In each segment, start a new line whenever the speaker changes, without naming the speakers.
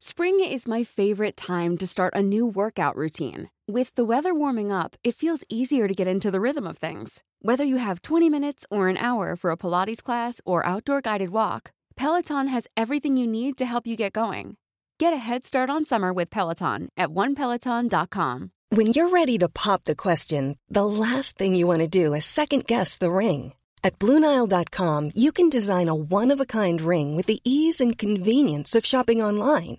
Spring is my favorite time to start a new workout routine. With the weather warming up, it feels easier to get into the rhythm of things. Whether you have 20 minutes or an hour for a Pilates class or outdoor guided walk, Peloton has everything you need to help you get going. Get a head start on summer with Peloton at onepeloton.com.
When you're ready to pop the question, the last thing you want to do is second guess the ring. At Bluenile.com, you can design a one of a kind ring with the ease and convenience of shopping online.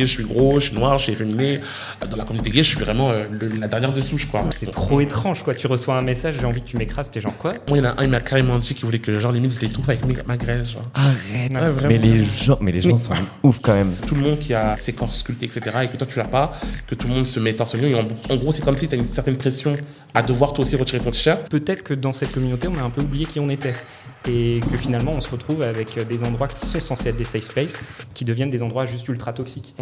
Je suis gros, je suis noir, je suis efféminé. Dans la communauté gay, je suis vraiment euh, le- la dernière des souches, quoi.
C'est trop étrange, quoi. Tu reçois un message, j'ai envie que tu m'écrases, t'es genre quoi?
Moi, il y en a un, il m'a carrément dit qu'il voulait que, genre, limite, je l'étouffe avec ma graisse, genre.
Arrête.
Ouais, vraiment.
mais les gens, mais les gens sont ouf quand même.
Tout le monde qui a ses corps sculptés, etc., et que toi, tu l'as pas, que tout le monde se met torse nu. Et en, en gros, c'est comme si tu as une certaine pression à devoir toi aussi retirer ton t-shirt.
Peut-être que dans cette communauté, on a un peu oublié qui on était. Et que finalement, on se retrouve avec des endroits qui sont censés être des safe spaces, qui deviennent des endroits juste ultra toxiques.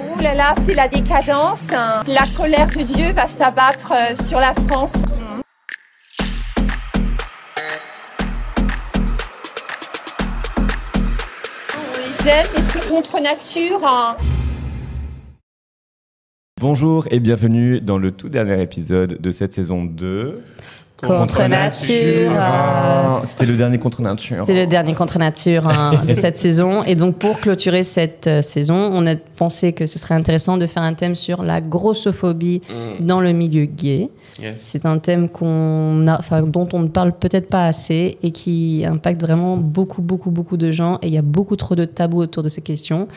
Ouh là là, c'est la décadence. hein. La colère de Dieu va s'abattre euh, sur la France. On les aime, mais c'est contre nature. hein.
Bonjour et bienvenue dans le tout dernier épisode de cette saison 2.
Contre nature.
Ah, C'était le dernier contre nature.
C'était le dernier contre nature hein, de cette saison. Et donc, pour clôturer cette euh, saison, on a pensé que ce serait intéressant de faire un thème sur la grossophobie dans le milieu gay.
Yes.
C'est un thème qu'on a, dont on ne parle peut-être pas assez et qui impacte vraiment beaucoup, beaucoup, beaucoup de gens. Et il y a beaucoup trop de tabous autour de ces questions.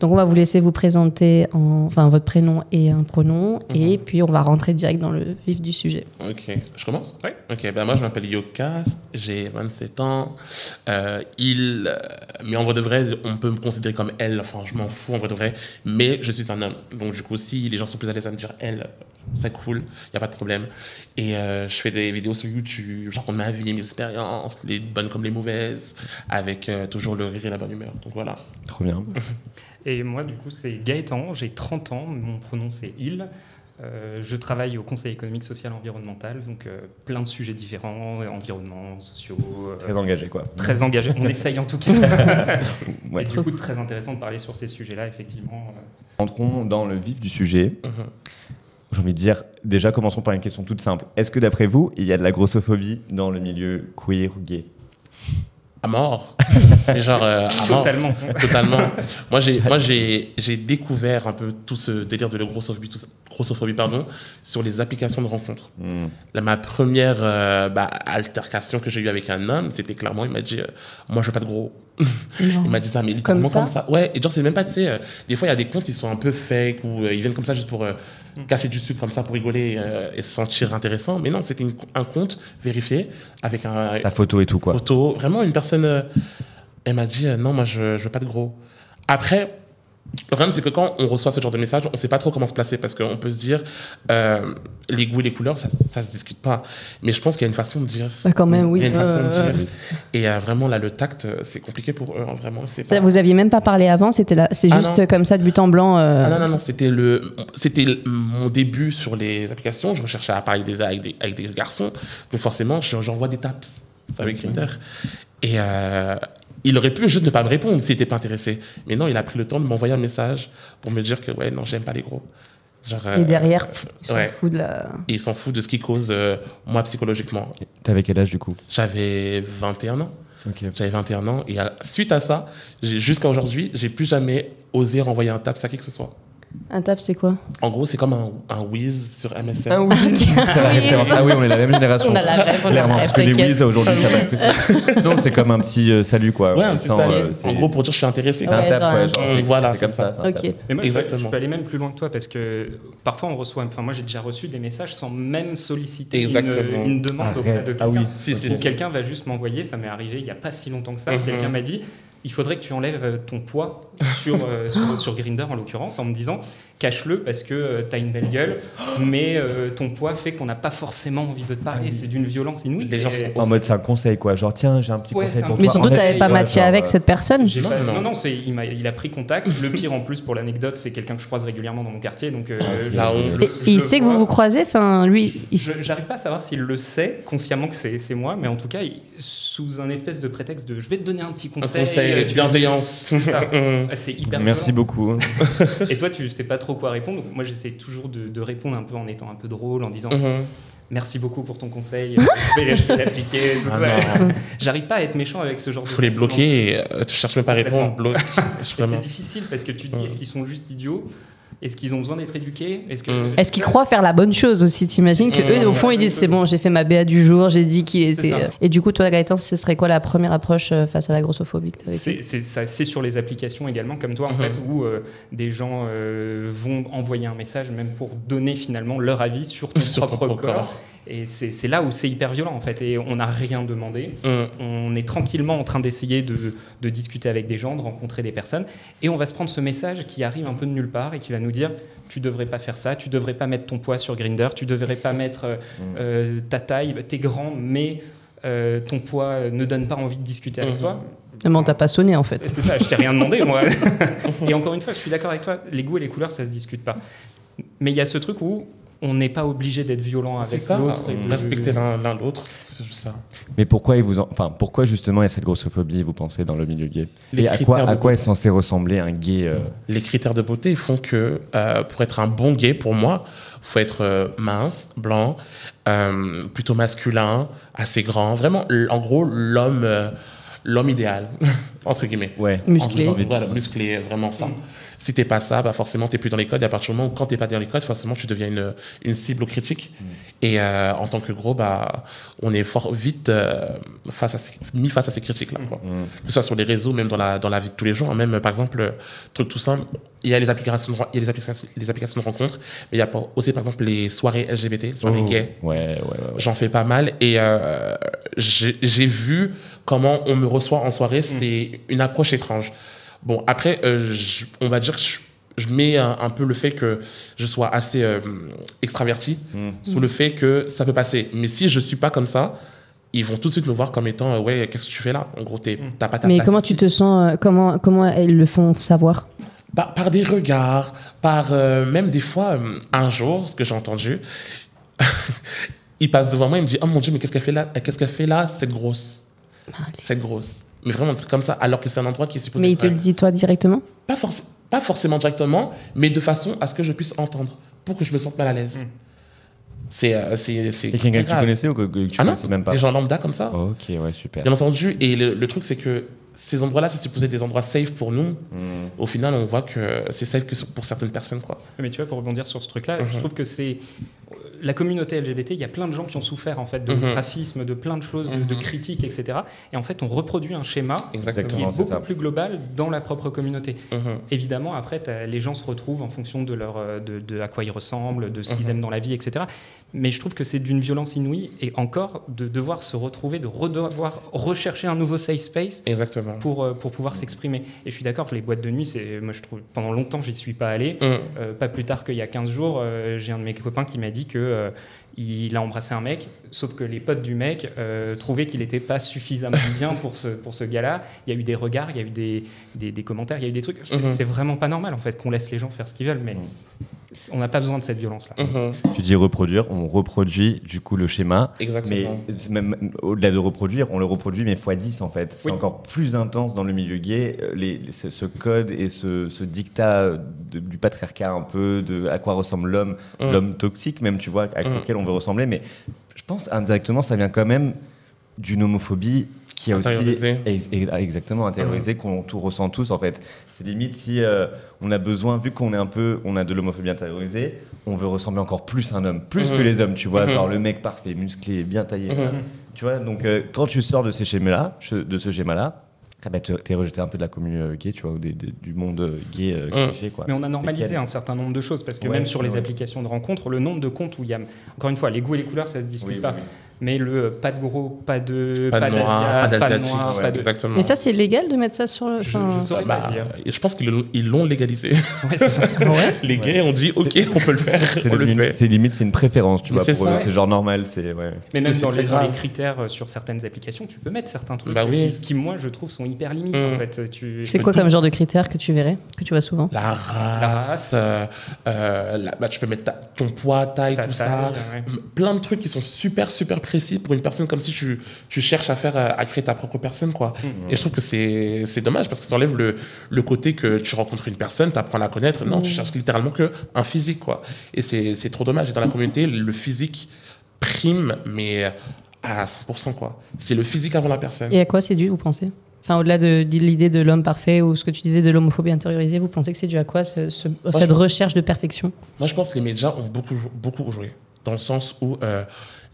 Donc, on va vous laisser vous présenter en, enfin, votre prénom et un pronom. Et puis, on va rentrer direct dans le vif du sujet.
Ok, je commence?
Oui.
Ok, ben moi je m'appelle Yocast, j'ai 27 ans. Euh, il, euh, mais en vrai de vrai, on peut me considérer comme elle, enfin je m'en fous en vrai de vrai, mais je suis un homme. Donc du coup, si les gens sont plus à l'aise à me dire elle, c'est cool, il n'y a pas de problème. Et euh, je fais des vidéos sur YouTube, je raconte ma vie, mes expériences, les bonnes comme les mauvaises, avec euh, toujours le rire et la bonne humeur. Donc voilà.
Trop bien.
Et moi, du coup, c'est Gaëtan, j'ai 30 ans, mon pronom c'est il. Euh, je travaille au Conseil économique, social et environnemental, donc euh, plein de sujets différents, environnement, sociaux, euh,
Très engagé quoi.
très engagés. On essaye en tout cas.
Ouais.
Et du coup, très intéressant de parler sur ces sujets-là, effectivement.
Entrons dans le vif du sujet.
Mhm.
J'ai envie de dire, déjà commençons par une question toute simple. Est-ce que d'après vous, il y a de la grossophobie dans le milieu queer gay?
À mort. Et genre, euh, à mort.
Totalement.
Totalement. moi, j'ai, moi, j'ai, j'ai découvert un peu tout ce délire de la grossophobie, tout ça- grossophobie, pardon, sur les applications de rencontres.
Hmm.
Là, ma première euh, bah, altercation que j'ai eue avec un homme, c'était clairement, il m'a dit, euh, moi, je veux pas de gros. il m'a dit ça, mais littéralement
Comme
comme
ça
ça. Ouais, et genre, c'est même pas, tu sais, euh, des fois, il y a des comptes qui sont un peu fake ou euh, ils viennent comme ça juste pour euh, casser du sucre, comme ça, pour rigoler euh, et se sentir intéressant. Mais non, c'était un compte vérifié avec un,
La photo et tout quoi.
photo. Vraiment, une personne, euh, elle m'a dit euh, non, moi je, je veux pas de gros. Après, le problème, c'est que quand on reçoit ce genre de message, on sait pas trop comment se placer parce qu'on peut se dire euh, les goûts et les couleurs, ça, ça se discute pas. Mais je pense qu'il y a une façon de dire.
Bah, quand même, oui.
Il y a une façon de dire. Et euh, vraiment, là, le tact, euh, c'est compliqué pour eux. hein, vraiment, c'est pas-
vous aviez même pas parlé avant, c'était là, c'est
Ah
juste comme ça de but en blanc.
Ah non, non, non, c'était le, c'était mon début sur les applications. Je recherchais à parler des, avec, des, avec des garçons. Donc forcément, je- j'envoie des taps. Vous savez, Grindr. Et euh, il aurait pu juste ne pas me répondre s'il n'était pas intéressé. Mais non, il a pris le temps de m'envoyer un message pour me dire que, ouais, non, j'aime pas les gros. Genre,
Et
euh,
derrière, pff, il s'en
ouais.
fout de la.
Et il s'en fout de ce qui cause, euh, moi, psychologiquement.
T'avais quel âge du coup?
J'avais 21 ans. J'avais 21 ans. Et à- suite à ça, jusqu'à aujourd'hui, j'ai plus jamais osé renvoyer un taps à qui que ce soit.
Un tap, c'est quoi?
En gros, c'est comme un, un whiz sur MSN.
La référence. Ah oui, on est la même génération.
On a la rêve, on a la
Clairement,
rêve,
parce que les whiz aujourd'hui, ça va plus ça. Non, c'est comme un petit euh, salut quoi.
Ouais, un petit salut.
euh, c'est-
en gros, pour dire je suis intéressé.
c'est un
Ouais,
tap,
genre
ouais,
un-
genre,
Euh,
c'est-
voilà,
c'est comme
c'est
ça.
ça.
c'est un
Ok.
tap.
Mais moi, je peux,
Exactement.
je peux aller même plus loin que toi parce que parfois on reçoit, enfin moi j'ai déjà reçu des messages sans même solliciter une,
Exactement.
une demande auprès
Arrête.
de
Ah oui.
quelqu'un.
Si, si,
Ou
si.
quelqu'un va juste m'envoyer, ça m'est arrivé il n'y a pas si longtemps que ça,
Mhm.
quelqu'un m'a dit il faudrait que tu enlèves ton poids sur, euh, sur, sur Grindr en l'occurrence en me disant cache-le parce que tu as une belle gueule, mais euh, ton poids fait qu'on n'a pas forcément envie de te parler. C'est d'une violence inouïe.
Les gens sont-
En mode, c'est un conseil quoi. Genre, tiens, j'ai un petit
Ouais,
conseil pour
un-
toi.
Mais surtout, t'avais pas matché
genre,
avec
euh,
cette personne
Non,
pas-
non,
non,
non.
il, m'a- il a pris contact. Le pire en plus pour l'anecdote, c'est quelqu'un que je croise régulièrement dans mon quartier. Donc, euh, je- je- je
il sait que vous vous croisez Enfin, lui, il...
J'arrive pas à savoir s'il le sait consciemment que c'est c'est moi, mais en tout cas, il- sous un espèce de prétexte de je vais te donner un petit
Un
conseil.
conseil
euh,
de
tu-
bienveillance.
C'est ça. C'est hyper
Merci beaucoup.
Et toi, tu sais pas trop quoi répondre. Donc, moi, j'essaie toujours de, de répondre un peu en étant un peu drôle, en disant
Mhm.
merci beaucoup pour ton conseil, je vais, je vais l'appliquer.
Ah.
J'arrive pas à être méchant avec ce genre de
Faut les
sentiments.
bloquer et euh, tu cherches même pas à répondre.
C'est difficile parce que tu te dis est-ce qu'ils sont juste idiots? Est-ce qu'ils ont besoin d'être éduqués? Est-ce
Mm.
Est-ce qu'ils croient faire la bonne chose aussi? T'imagines que eux, au fond, ils disent c'est bon, j'ai fait ma BA du jour, j'ai dit qu'il était. Et du coup, toi, Gaëtan, ce serait quoi la première approche euh, face à la grossophobie
C'est c'est- ça- c'est sur les applications également, comme toi, en
Mhm.
fait, où euh, des gens euh, vont envoyer un message, même pour donner finalement leur avis sur ton
Sur ton
propre
propre
corps.
corps.
Et c'est là où c'est hyper violent, en fait. Et on n'a rien demandé.
Mhm.
On est tranquillement en train d'essayer de, de discuter avec des gens, de rencontrer des personnes. Et on va se prendre ce message qui arrive un peu de nulle part et qui va nous dire tu devrais pas faire ça, tu devrais pas mettre ton poids sur Grinder, tu devrais pas mettre euh, euh, ta taille, t'es grand, mais euh, ton poids ne donne pas envie de discuter avec
Mhm.
toi.
Non, t'as pas sonné en fait.
C'est ça, je t'ai rien demandé, moi. et encore une fois, je suis d'accord avec toi, les goûts et les couleurs, ça se discute pas. Mais il y a ce truc où on n'est pas obligé d'être violent avec
ça.
l'autre. et de-
Respecter l'un l'autre. C'est ça.
Mais pourquoi, ils vous en- enfin, pourquoi justement il y a cette grossophobie, vous pensez, dans le milieu gay?
Les
Et à
critères
quoi,
de
à quoi est
beauté.
censé ressembler un gay euh,
Les critères de beauté font que euh, pour être un bon gay, pour moi, faut être euh, mince, blanc, euh, plutôt masculin, assez grand. Vraiment, en gros, l'homme, euh, l'homme idéal entre guillemets.
Ouais.
Musclé.
Entre- Voilà, musclé, vraiment ça. Si t'es pas ça, bah forcément t'es plus dans les codes. Et à partir du moment où quand t'es pas dans les codes, forcément tu deviens une, une cible aux critiques. Et euh, en tant que gros, bah on est fort vite euh, face à ces- mis face à ces critiques-là. quoi. Que ce soit sur les réseaux, même dans la dans la vie de tous les jours. hein. Même par exemple, euh, truc tout simple, il y a les applications, de, il y a les applications, les applications de rencontres, mais il y a pas- aussi par exemple les soirées LGBT, les soirées
Oh.
gays.
Ouais, ouais, ouais. ouais.
J'en fais pas mal et euh, j'ai j'ai vu comment on me reçoit en soirée. C'est une approche étrange. Bon, après, euh, je- on va dire que je, je mets un, un peu le fait que je sois assez euh, extraverti sous le fait que ça peut passer. Mais si je suis pas comme ça, ils vont tout de suite me voir comme étant euh, ouais, qu'est-ce que tu fais là? En gros, t'es- t'as pas ta
Mais
place
comment
ici.
tu te sens euh, Comment comment elles le font savoir?
Par, par des regards, par euh, même des fois, euh, un jour, ce que j'ai entendu, il passe devant moi, il me dit Oh mon Dieu, mais qu'est-ce qu'elle fait là? Qu'est-ce qu'elle fait là, cette grosse? Cette grosse. Mais vraiment, un truc comme ça, alors que c'est un endroit qui est supposé
Mais il
être,
te le dit toi directement
pas, forc- pas forcément directement, mais de façon à ce que je puisse entendre, pour que je me sente mal à l'aise. C'est. euh, c'est c'est
Et quelqu'un que tu connaissais ou que, que tu
Ah non,
connaissais même pas
des gens lambda comme ça.
Ok, ouais, super.
Bien entendu, et le, le truc, c'est que ces endroits-là, c'est supposé être des endroits safe pour nous.
Mm.
Au final, on voit que c'est safe que pour certaines personnes, quoi.
Mais tu vois, pour rebondir sur ce truc-là,
Mhm.
je trouve que c'est la communauté LGBT. Il y a plein de gens qui ont souffert en fait de
Mhm.
l'ostracisme, de plein de choses, de, de
Mhm.
critiques, etc. Et en fait, on reproduit un schéma qui est beaucoup
ça.
plus global dans la propre communauté.
Mhm.
Évidemment, après, les gens se retrouvent en fonction de, leur, euh, de, de à quoi ils ressemblent, de ce qu'ils aiment dans la vie, etc. Mais je trouve que c'est d'une violence inouïe et encore de devoir se retrouver, de redevoir rechercher un nouveau safe space
Exactement.
pour, euh, pour pouvoir s'exprimer. Et je suis d'accord que les boîtes de nuit, c'est, moi je trouve, pendant longtemps, j'y suis pas allé.
Mhm.
Euh, pas plus tard qu'il y a 15 jours, euh, j'ai un de mes copains qui m'a dit que il a embrassé un mec, sauf que les potes du mec euh, trouvaient qu'il n'était pas suffisamment bien pour ce, pour ce gars-là. Il y a eu des regards, il y a eu des, des, des commentaires, il y a eu des trucs. C'est,
Mhm.
c'est vraiment pas normal en fait qu'on laisse les gens faire ce qu'ils veulent, mais on n'a pas besoin de cette violence-là.
Mhm.
Tu dis reproduire, on reproduit du coup le schéma. Mais
Exactement.
c'est même au-delà de reproduire, on le reproduit mais x 10 en fait. C'est
Oui.
encore plus intense dans le milieu gay. Euh, Les, les- ce code et ce, ce dictat de- du patriarcat un peu, de à quoi ressemble l'homme,
Mm.
l'homme toxique même, tu vois,
Mm.
auquel on veut ressembler. Mais je pense indirectement, ça vient quand même d'une homophobie qui est aussi ex- exactement intériorisé qu'on tout ressent tous en fait. C'est limite si euh, on a besoin, vu qu'on est un peu, on a de l'homophobie intériorisée, on veut ressembler encore plus à un homme, plus
Mhm.
que les hommes, tu vois,
Mhm.
genre le mec parfait, musclé, bien taillé,
Mhm.
tu vois. Donc euh, quand tu sors de ces schémas-là, de ce schéma-là, ah bah, t'es rejeté un peu de la commune euh, gay, tu vois, ou des- des- du monde euh, gay euh, cliché, quoi.
Mais on a normalisé un certain nombre de choses parce que
Ouais,
même sur les
ouais.
applications de rencontres, le nombre de comptes où il y a, encore une fois, les goûts et les couleurs, ça se discute
Oui, oui,
pas.
oui.
Mais le pas de gros, pas de
Pas de noir, pas
pas de noir,
ouais,
pas de.
Exactement.
Mais ça, c'est légal de mettre ça sur le.
Je,
enfin,
je saurais
Bah,
pas dire.
je pense qu'ils l'ont- légalisé.
Ouais, c'est ça.
Ouais.
Les gays ont dit ok, on peut le faire,
C'est limite, c'est une préférence, tu
Mais
vois,
c'est
pour c'est genre normal, c'est ouais.
Mais même
Mais
dans les, dans les critères euh, sur certaines applications, tu peux mettre certains trucs
Bah oui.
qui, qui, moi, je trouve, sont hyper limites.
Mm.
En fait, tu,
C'est quoi comme genre de critères que tu verrais, que tu vois souvent?
La race,
La race.
euh, euh, bah, tu peux mettre ton poids, taille,
Ta
tout ça. Plein de trucs qui sont super, super précis pour une personne comme si tu, tu cherches à faire, à créer ta propre personne, quoi.
Mm.
Et je trouve que c'est c'est dommage parce que ça enlève le, le côté que tu rencontres une personne, tu apprends à la connaître. Non, tu cherches littéralement que un physique, quoi. Et c'est c'est trop dommage. Et dans la communauté, le physique prime, mais à 100%, quoi. C'est le physique avant la personne.
Et à quoi c'est dû, vous pensez? Enfin, au-delà de, de l'idée de l'homme parfait ou ce que tu disais de l'homophobie intériorisée, vous pensez que c'est dû à quoi ce- ce- cette recherche de perfection?
Moi, je pense que les médias ont beaucoup, beaucoup joué. Dans le sens où euh,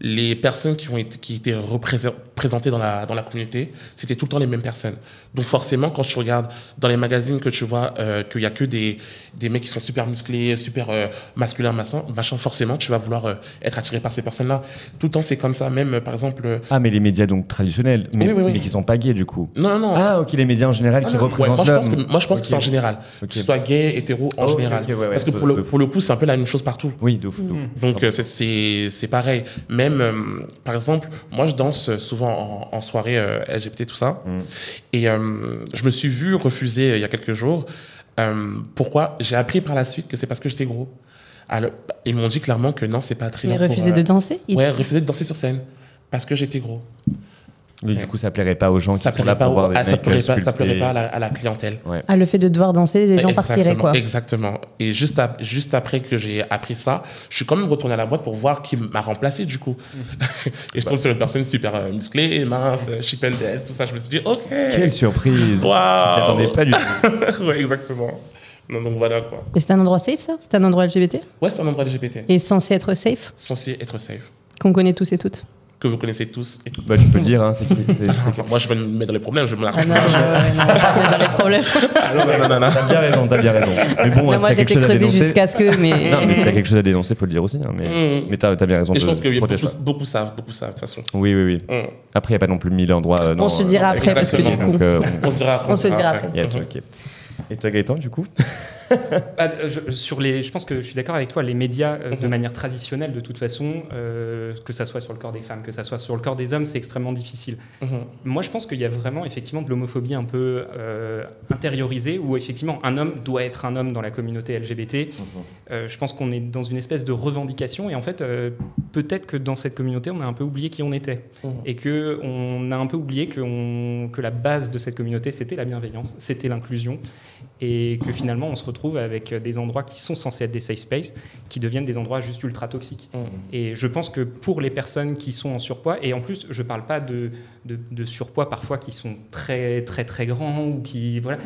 les personnes qui ont été, représentées présentées dans la, dans la communauté, c'était tout le temps les mêmes personnes. Donc, forcément, quand tu regardes dans les magazines que tu vois euh, qu'il y a que des, des mecs qui sont super musclés, super euh, masculins, machin, machin, forcément, tu vas vouloir euh, être attiré par ces personnes-là. Tout le temps, c'est comme ça. Même, euh, par exemple.
Ah, mais les médias donc traditionnels, mais,
Oui, oui, oui.
mais qui sont pas gays du coup.
non, non, non.
Ah, ok, les médias en général
Ah
qui
non, ouais,
représentent
moi, je pense que, moi, je pense
Ok.
que c'est en général.
Ok.
Que ce soit gay, hétéro, en
Oh,
général.
ok, ouais, ouais,
Parce que pour le, pour le coup, c'est un peu la même chose partout.
Oui, de fou.
Donc c'est- pareil. Même par exemple, moi je danse souvent en, en soirée euh, LGBT tout ça,
Mm.
et euh, je me suis vu refuser euh, il y a quelques jours. Euh, pourquoi? J'ai appris par la suite que c'est parce que j'étais gros. Alors, ils m'ont dit clairement que non, c'est pas très
Mais refuser de danser
Ouais, refuser de danser sur scène parce que j'étais gros.
Mais du coup, ça plairait pas aux gens qui
Ça
sont là
plairait pas,
pour
au-
voir des
ah, ça
mecs
plairait
euh,
pas, ça plairait pas à la, à la clientèle.
Ouais.
Ah, le fait de devoir danser, les gens partiraient,
Exactement,
quoi.
Exactement. Et juste, ap- juste après que j'ai appris ça, je suis quand même retourné à la boîte pour voir qui m'a remplacé du coup. et je tombe sur une personne super euh, musclée, mince, euh, chip and dance, tout ça. Je me suis dit, ok.
Quelle surprise
Waouh.
Tu t'y attendais pas du tout.
ouais, exactement. Non, donc voilà quoi.
Et c'est un endroit safe, ça? C'est un endroit LGBT
Ouais, c'est un endroit LGBT.
Et censé être safe?
Censé être safe.
Qu'on connaît tous et toutes?
Que vous connaissez tous et toutes.
Bah, tu peux le dire, hein, c'est qui c'est-
Moi, je vais me mettre dans les problèmes, je me la
Ah non, ouais, non, dans les problèmes.
non, non, non, non, non.
T'as bien raison, t'as bien raison. Mais bon,
Non,
s'il y
moi,
a
j'ai
quelque
été
chose à
creusé
dénoncer.
jusqu'à ce que, mais.
Non, mais s'il y a quelque chose à dénoncer, faut le dire aussi. hein, mais
Mm.
mais t'as as bien raison
Et je pense que beaucoup, beaucoup savent, beaucoup savent de toute façon.
Oui, oui, oui.
Mm.
Après, il n'y a pas non plus mille endroits. euh, non,
On se
euh,
dira
non,
après, parce que du coup.
Donc, euh,
On se dira après.
On se dira après.
on- yes, ok. Et toi, Gaëtan, du coup?
Bah, je, sur les, je pense que je suis d'accord avec toi. Les médias, euh, de
Mhm.
manière traditionnelle, de toute façon, euh, que ça soit sur le corps des femmes, que ça soit sur le corps des hommes, c'est extrêmement difficile.
Mhm.
Moi, je pense qu'il y a vraiment effectivement de l'homophobie un peu euh, intériorisée, où effectivement un homme doit être un homme dans la communauté LGBT. Euh, je pense qu'on est dans une espèce de revendication, et en fait, peut-être que dans cette communauté, on a un peu oublié qui on était,
Mhm.
et que on a un peu oublié que, on- que la base de cette communauté, c'était la bienveillance, c'était l'inclusion, et que finalement, on se retrouve avec des endroits qui sont censés être des safe spaces, qui deviennent des endroits juste ultra toxiques.
Mhm.
Et je pense que pour les personnes qui sont en surpoids, et en plus, je ne parle pas de, de, de surpoids parfois qui sont très, très, très grands, ou qui. Voilà.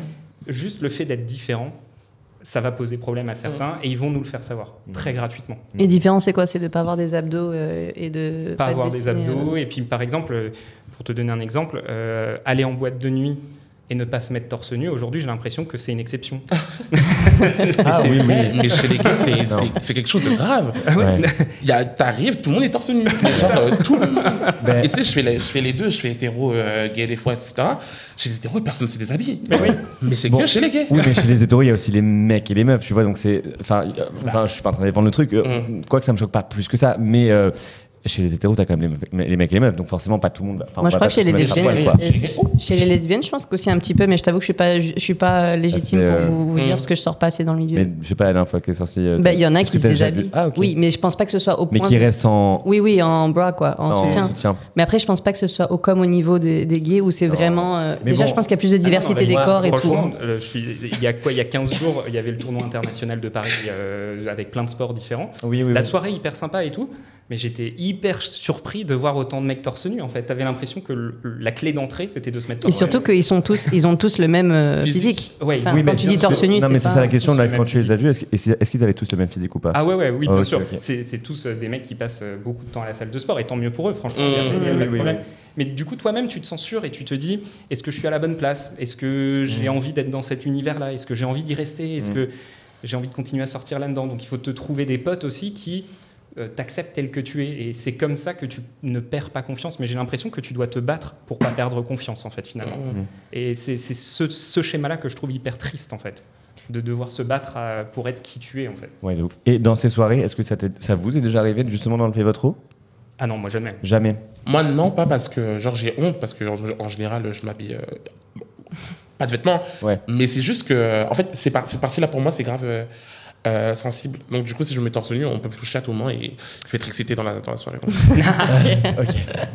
Juste le fait d'être différent, ça va poser problème à certains, et ils vont nous le faire savoir, très gratuitement.
Et différent, c'est quoi? C'est de pas avoir des abdos euh, et de.
Pas avoir des abdos,
euh,
et puis par exemple, euh, pour te donner un exemple, euh, aller en boîte de nuit et ne pas se mettre torse nu, aujourd'hui, j'ai l'impression que c'est une exception.
Ah oui, oui.
Mais chez les gars, c'est- quelque chose de grave.
Ouais.
Il y a- T'arrives, tout le monde est torse nu. Mais genre, euh, tout le monde.
Ben-
Et tu sais, je fais, les, je fais les deux, je fais hétéro, euh, gay des fois, etc. Chez les hétéros, personne ne se déshabille. Mais, c'est
Bon.
que chez les gays.
Oui, mais chez les hétéros, il y a aussi les mecs et les meufs, tu vois. Donc c'est, enfin, enfin, je suis pas en train de défendre le truc. euh,
Mm.
Quoique ça me choque pas plus que ça, mais euh, chez les hétéros, t'as quand même les, mecs et les meufs, donc forcément pas tout le monde.
Moi, je crois que chez les lesbiennes, euh, chez les lesbiennes, je pense qu'aussi un petit peu, mais je t'avoue que je suis pas, je, suis pas légitime
c'est,
pour
euh,
vous, vous dire parce que je sors pas assez dans le milieu.
Mais je sais pas la dernière fois qu'elle est sortie. euh,
Bah, il y en a qui se déshabillent.
Ah, ok.
Oui, mais je pense pas que ce soit au
Mais
point.
qui
de-
restent en,
Oui, oui, en bras quoi, en
en
soutien.
soutien.
Mais après, je pense pas que ce soit au comme au niveau des, des gays où c'est vraiment. euh,
Mais
déjà,
bon.
je pense qu'il y a plus de diversité
Ah non,
des
mais
corps et tout.
euh, il y a quoi Il y a 15 jours, il y avait le tournoi international de Paris euh, avec plein de sports différents.
Oui, oui.
La soirée hyper sympa et tout. Mais j'étais hyper surpris de voir autant de mecs torse nu en fait. T'avais l'impression que le- la clé d'entrée c'était de se mettre
Et surtout qu'ils sont tous, ils ont tous le même euh,
Physique.
physique.
Ouais,
Enfin,
oui,
quand
mais
tu dis torse nu,
Non, mais c'est ça la question. Là, quand tu les as vus, est-ce que- est-ce est-ce qu'ils avaient tous le même physique ou pas?
Ah ouais, ouais, oui, bien sûr. C'est c'est tous euh, des mecs qui passent euh, beaucoup de temps à la salle de sport, et tant mieux pour eux, franchement.
Mmh,
il y a- il y a pas de
oui,
problème.
oui.
Mais du coup, toi-même, tu te sûr et tu te dis est-ce que je suis à la bonne place? Est-ce que j'ai
Mmh.
envie d'être dans cet univers-là? Est-ce que j'ai envie d'y rester? Est-ce
Mmh.
que j'ai envie de continuer à sortir là-dedans? Donc il faut te trouver des potes aussi qui euh, t'acceptent tel que tu es. Et c'est comme ça que tu ne perds pas confiance. Mais j'ai l'impression que tu dois te battre pour pas perdre confiance, en fait, finalement.
Mmh.
Et c'est c'est ce, ce schéma-là que je trouve hyper triste, en fait. De devoir se battre à- pour être qui tu es, en fait.
Ouais, de ouf. Et dans ces soirées, est-ce que ça, ça vous est déjà arrivé de justement d'enlever votre eau?
Ah non, moi jamais.
Jamais.
Moi, non, pas parce que genre j'ai honte, parce que en, en général, je m'habille. euh, bon, pas de vêtements.
Ouais.
Mais c'est juste que, en fait, c'est par- cette partie-là, pour moi, c'est grave euh, euh, sensible. Donc, du coup, si je me mets torse nu, on peut me toucher à tout moment et je vais être excité dans la, dans la soirée. Donc,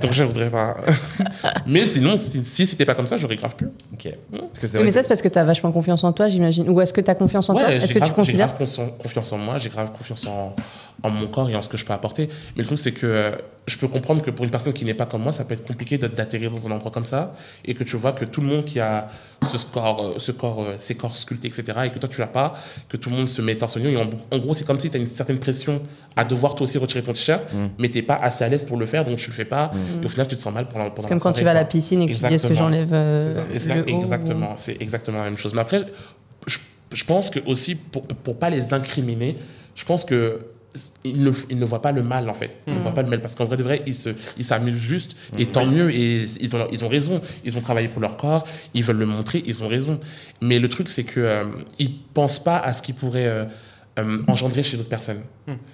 donc je voudrais pas. mais sinon, si, si c'était pas comme ça, j'aurais grave pu.
Ok. Parce que c'est
Oui,
vrai
mais
que-
ça, c'est parce que tu as vachement confiance en toi, j'imagine. Ou est-ce que tu as confiance en toi? Est-ce
j'ai
que
grave,
tu
j'ai
considères
grave confiance, confiance en moi, j'ai grave confiance en, en mon corps et en ce que je peux apporter. Mais le truc, c'est que euh, je peux comprendre que pour une personne qui n'est pas comme moi, ça peut être compliqué d'atterrir dans un endroit comme ça et que tu vois que tout le monde qui a ce, score, euh, ce corps, euh, ces corps sculptés, etc., et que toi, tu l'as pas, que tout le monde se met torse Et en, en gros, c'est comme si tu as une certaine pression à devoir toi aussi retirer ton t-shirt,
Mm.
mais tu pas assez à l'aise pour le faire, donc tu le fais pas. Et au final, tu te sens mal pendant, pendant
Comme quand tu vas à la piscine et que tu dis est-ce que
Exactement.
j'enlève euh, le haut
Exactement, c'est exactement la même chose. Mais après, je, je pense que aussi, pour ne pas les incriminer, je pense que ils ne, ils ne voient pas le mal en fait. Ils ne voient pas le mal parce qu'en vrai de vrai, ils se, ils s'amusent juste et tant mieux. Et ils ont, ils ont raison. Ils ont travaillé pour leur corps. Ils veulent le montrer. Ils ont raison. Mais le truc, c'est que euh, ils pensent pas à ce qui pourrait euh, euh, engendrer chez d'autres personnes.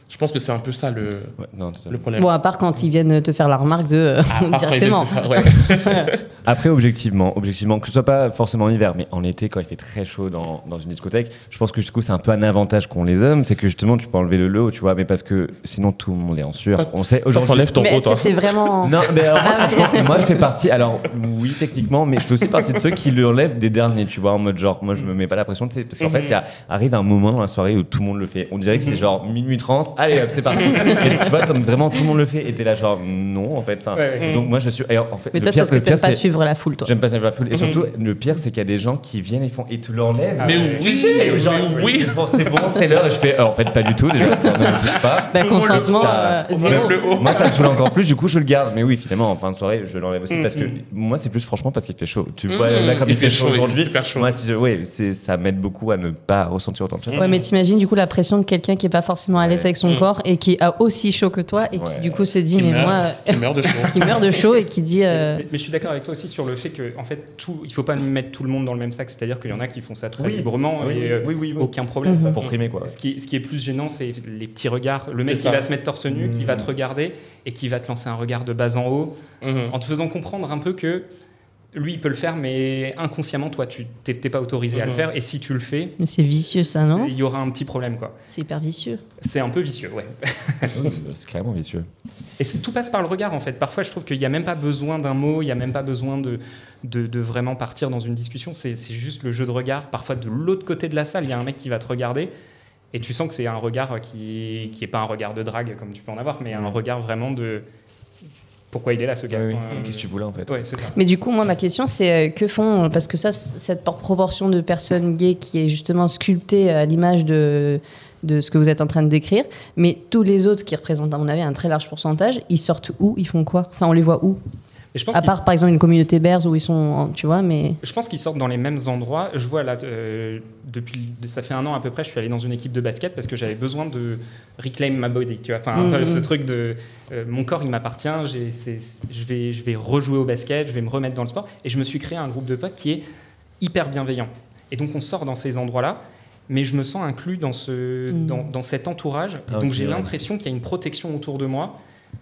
Je pense que c'est un peu ça le,
Ouais, non, fait.
le problème.
Bon, à part quand ils viennent te faire la remarque de euh,
Ah,
directement.
faire- ouais.
Après, objectivement, objectivement, que ce soit pas forcément en hiver, mais en été, quand il fait très chaud dans, dans une discothèque, je pense que du coup, c'est un peu un avantage qu'ont les hommes, c'est que justement, tu peux enlever le lot, tu vois, mais parce que sinon, tout le monde est en sueur. On sait
Genre,
aujourd'hui.
t'enlèves ton toi.
c'est vraiment.
Non, mais alors, moi,
Ah
moi, je fais partie. Alors, oui, techniquement, mais je fais aussi partie de ceux qui le enlèvent des derniers, tu vois, en mode genre, moi, je me mets pas la pression, tu sais, parce qu'en fait, il y a, arrive un moment dans la soirée où tout le monde le fait. On dirait que c'est genre minuit 30, allez, hop, c'est parti. Et tu vois, comme vraiment tout le monde le fait, et t'es là, genre, non, en fait. Enfin,
Ouais, ouais.
Donc, moi, je suis. et en fait,
Mais toi, c'est parce que t'aimes pas suivre la foule, toi.
J'aime pas je la foule. Et surtout, le pire, c'est qu'il y a des gens qui viennent, ils font, et tu l'enlèves.
Mais oui,
Et genre,
mais
oui,
oui.
bon, c'est bon, c'est l'heure. Et je fais, euh, en fait, pas du tout, déjà, ne me touche pas.
Bah, consentement, euh,
On
zéro.
enlève le haut.
Moi, ça me saoule encore plus, du coup, je le garde. Mais oui, finalement, en fin de soirée, je l'enlève aussi parce que moi, c'est plus franchement parce qu'il fait chaud. Tu vois, là, comme
il
fait chaud
chaud, il fait
aujourd'hui,
super chaud.
moi, si je, c'est, ça m'aide beaucoup à ne pas ressentir autant de chaleur.
Ouais, mais t'imagines du coup la pression de quelqu'un qui est pas forcément à l'aise Avec son
Mm.
corps et qui a aussi chaud que toi et qui du coup se dit
Qui
mais
meurt,
moi
qui meurt de chaud.
qui meurt de chaud et qui dit euh,
Mais, mais je suis d'accord avec toi aussi sur le fait que, en fait, tout, il faut pas mettre tout le monde dans le même sac. C'est-à-dire qu'il y en a qui font ça très
Oui.
librement
Oui,
et euh,
oui, oui, oui.
aucun problème.
Mhm.
Pour frimer, quoi.
Ce qui, ce qui est plus gênant, c'est les petits regards. Le mec qui va se mettre torse nu, qui va te regarder et qui va te lancer un regard de bas en haut,
Mhm.
en te faisant comprendre un peu que lui, il peut le faire, mais inconsciemment, toi, tu t'es pas autorisé à le
Mhm.
faire. Et si tu le fais,
mais c'est vicieux ça non
il y aura un petit problème, quoi.
C'est hyper vicieux.
C'est un peu vicieux, ouais.
Oui, c'est carrément vicieux.
Et c'est- tout passe par le regard en fait. Parfois, je trouve qu'il n'y a même pas besoin d'un mot, il n'y a même pas besoin de, de, de vraiment partir dans une discussion. C'est c'est juste le jeu de regard. Parfois, de l'autre côté de la salle, il y a un mec qui va te regarder et tu sens que c'est un regard qui qui est pas un regard de drague comme tu peux en avoir, mais un regard vraiment de pourquoi il est là ce gars.
Oui, oui.
Enfin,
Qu'est-ce que tu voulais, en fait
ouais, c'est ça.
Mais du coup moi ma question c'est euh, que font parce que ça cette por- proportion de personnes gays qui est justement sculptée à l'image de de ce que vous êtes en train de décrire, mais tous les autres qui représentent à mon avis un très large pourcentage, ils sortent où? Ils font quoi? Enfin on les voit où?
Et je pense
À part par exemple une communauté berze où ils sont, tu vois, mais
Je pense qu'ils sortent dans les mêmes endroits. Je vois là, euh, depuis, ça fait un an à peu près, je suis allé dans une équipe de basket parce que j'avais besoin de reclaim my body, tu vois. Enfin, un peu
Mhm.
ce truc de euh, mon corps, il m'appartient. Je vais, je vais rejouer au basket, je vais me remettre dans le sport. Et je me suis créé un groupe de potes qui est hyper bienveillant. Et donc on sort dans ces endroits-là. Mais je me sens inclus dans, ce,
Mhm.
dans, dans cet entourage.
Ah,
donc j'ai
ouais.
l'impression qu'il y a une protection autour de moi,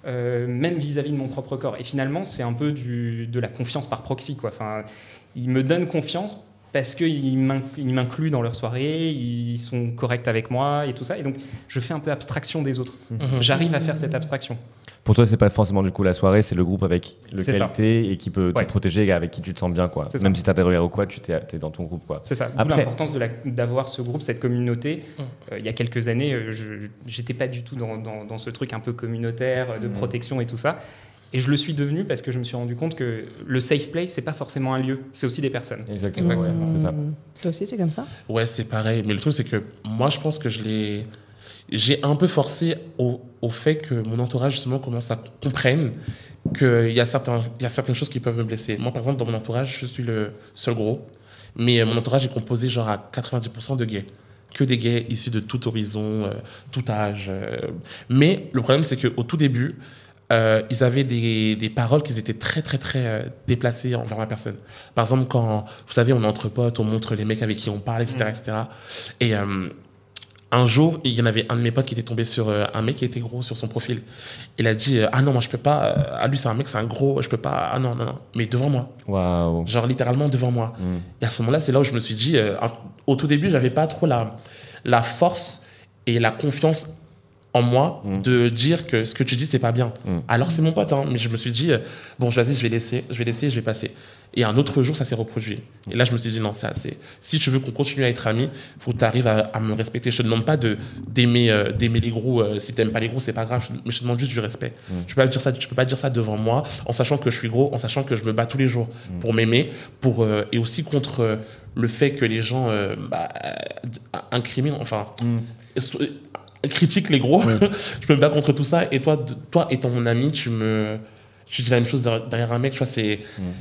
euh, même vis-à-vis de mon propre corps. Et finalement, c'est un peu du, de la confiance par proxy. Quoi. Enfin, ils me donnent confiance parce qu'ils m'in- ils m'incluent dans leur soirée, ils sont corrects avec moi et tout ça. Et donc, je fais un peu abstraction des autres.
Mhm.
J'arrive à faire cette abstraction.
Pour toi, c'est pas forcément du coup la soirée, c'est le groupe avec lequel
ça.
t'es et qui peut
Ouais.
te protéger, et avec qui tu te sens bien, quoi.
C'est ça.
Même si t'as des regards ou quoi, tu t'es, t'es dans ton groupe, quoi.
C'est ça.
Après-
l'importance d'avoir ce groupe, cette communauté. Euh, il y a quelques années, euh, je j'étais pas du tout dans, dans- dans ce truc un peu communautaire, euh, de protection et tout ça. Et je le suis devenu parce que je me suis rendu compte que le safe place, c'est pas forcément un lieu, c'est aussi des personnes.
Exactement, ouais, c'est ça.
Mmh. Toi aussi, c'est comme ça?
Ouais, c'est pareil. Mais le truc, c'est que moi, je pense que je l'ai. J'ai un peu forcé au, au fait que mon entourage, justement, commence à comprendre qu'il y, a y a certaines choses qui peuvent me blesser. Moi, par exemple, dans mon entourage, je suis le seul gros. Mais euh, mon entourage est composé, genre, à 90% de gays. Que des gays issus de tout horizon, euh, tout âge. euh. Mais le problème, c'est qu'au tout début, ils avaient des, des paroles qui étaient très, très, très déplacées envers ma personne. Par exemple, quand, vous savez, on est entre potes, on montre les mecs avec qui on parle, etc. etc. Et un jour, il y en avait un de mes potes qui était tombé sur euh, un mec qui était gros sur son profil. Il a dit euh, Ah non, moi je peux pas. euh, Ah lui, c'est un mec, c'est un gros, je peux pas. Ah non, non, non. Mais devant moi.
Waouh.
Genre littéralement devant moi. Et à ce moment-là, c'est là où je me suis dit, au tout début, j'avais pas trop la, la force et la confiance en moi de dire que ce que tu dis, c'est pas bien. Alors c'est mon pote, hein, mais je me suis dit, bon, vas-y, je vais laisser, je vais laisser, je vais passer. Et un autre jour, ça s'est reproduit. Et là, je me suis dit, non, c'est assez. Si tu veux qu'on continue à être amis, faut que tu arrives à, à me respecter. Je te demande pas de d'aimer euh, d'aimer les gros. euh, si t'aimes pas les gros, c'est pas grave. Je- Mais je te demande juste du respect. Tu peux pas dire ça. Tu peux pas dire ça devant moi, en sachant que je suis gros, en sachant que je me bats tous les jours pour m'aimer, pour euh, et aussi contre euh, le fait que les gens euh, bah, euh, incriminent, enfin, euh, critiquent les gros. je me bats contre tout ça. Et toi, de- toi étant mon ami, tu me tu dis la même chose derrière un mec, tu vois, c'est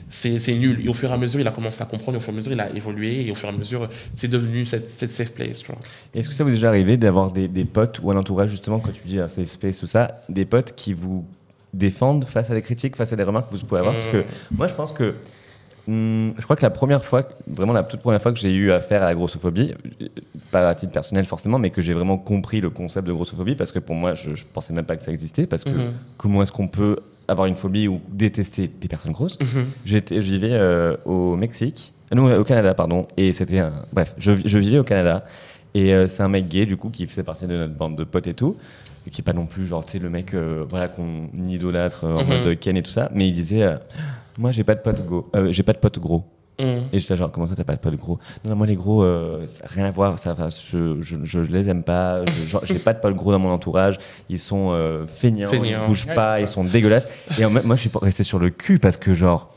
c'est c'est nul. Et au fur et à mesure, il a commencé à comprendre, et au fur et à mesure, il a évolué, et au fur et à mesure, c'est devenu cette, cette safe place, tu vois.
Est-ce que ça vous est déjà arrivé d'avoir des, des potes ou un entourage, justement, quand tu dis un safe space, tout ça, des potes qui vous défendent face à des critiques, face à des remarques que vous pouvez avoir? Parce que moi, je pense que. hum, je crois que la première fois, vraiment la toute première fois que j'ai eu affaire à la grossophobie, pas à titre personnel forcément, mais que j'ai vraiment compris le concept de grossophobie, parce que pour moi, je, je pensais même pas que ça existait, parce que
Mhm.
comment est-ce qu'on peut avoir une phobie ou détester des personnes grosses
Mhm.
J'étais, vivais euh, au Mexique, euh, non, au Canada, pardon, et c'était un. Bref, je, je vivais au Canada, et euh, c'est un mec gay, du coup, qui faisait partie de notre bande de potes et tout, et qui est pas non plus, genre, tu sais, le mec, euh, voilà, qu'on idolâtre euh, en
Mhm.
mode Ken et tout ça, mais il disait, euh, moi, j'ai pas de potes go, euh, j'ai pas de potes gros.
Mhm.
Et j'étais genre, comment ça, t'as pas de potes gros? Non, non, moi, les gros, euh, rien à voir, ça, je, je, je les aime pas, je- j'ai pas de potes gros dans mon entourage, ils sont euh, feignants,
Feignants.
ils bougent
Ouais,
pas,
c'est
ils sont dégueulasses. Et en moi, je suis pas resté sur le cul parce que, genre,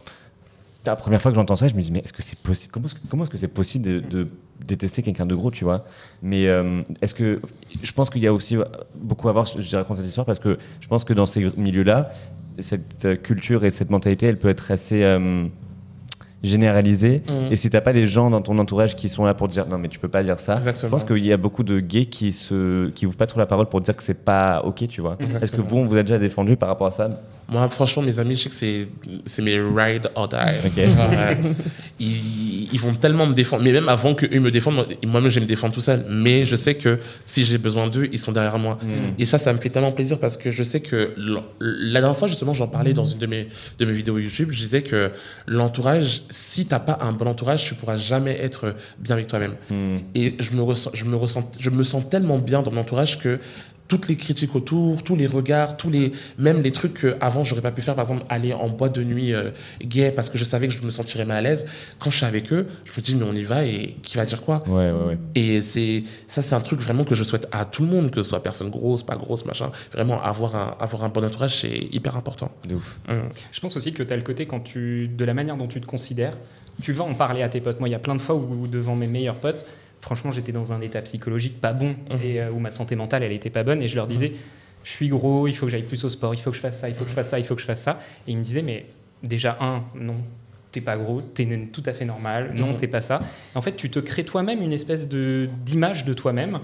la première fois que j'entends ça, je me dis, mais est-ce que c'est possible Comment est-ce que comment est-ce que c'est possible de, de détester quelqu'un de gros, tu vois? Mais euh, est-ce que. Je pense qu'il y a aussi beaucoup à voir, je je raconte cette histoire parce que je pense que dans ces milieux-là, cette culture et cette mentalité, elle peut être assez. Généralisée
Mhm.
et si t'as pas des gens dans ton entourage qui sont là pour dire non mais tu peux pas dire ça
Exactement.
je pense qu'il y a beaucoup de gays qui se qui ouvrent pas trop la parole pour dire que c'est pas ok tu vois est-ce que vous on vous a déjà défendu par rapport à ça?
Moi, franchement, mes amis, je sais que c'est, mes ride or die. Ouais. ils, ils vont tellement me défendre. Mais même avant qu'eux me défendent, moi- moi-même, je vais me défendre tout seul. Mais je sais que si j'ai besoin d'eux, ils sont derrière moi. Et ça, ça me fait tellement plaisir parce que je sais que la dernière fois, justement, j'en parlais dans une de mes, de mes vidéos YouTube. Je disais que l'entourage, si t'as pas un bon entourage, tu pourras jamais être bien avec toi-même. Et je me, ressens, je, me ressens, je me sens tellement bien dans mon entourage que toutes les critiques autour, tous les regards, tous les, même les trucs que avant j'aurais pas pu faire, par exemple aller en boîte de nuit euh, gay parce que je savais que je me sentirais mal à l'aise. Quand je suis avec eux, je me dis mais on y va et qui va dire quoi?
Ouais ouais ouais
Et c'est ça, c'est un truc vraiment que je souhaite à tout le monde, que ce soit personne grosse, pas grosse, machin. Vraiment avoir un avoir un bon entourage, c'est hyper important.
de ouf
Hum.
Je pense aussi que tu as le côté quand tu, de la manière dont tu te considères, tu vas en parler à tes potes. Moi, il y a plein de fois où, devant mes meilleurs potes, franchement, j'étais dans un état psychologique pas bon et euh, où ma santé mentale, elle était pas bonne. Et je leur disais, je suis gros, il faut que j'aille plus au sport, il faut que je fasse ça, il faut que je fasse ça, il faut que je fasse ça. Et ils me disaient, mais déjà, un, non, t'es pas gros, t'es tout à fait normal, non,
Mhm.
t'es pas ça. En fait, tu te crées toi-même une espèce de d'image de toi-même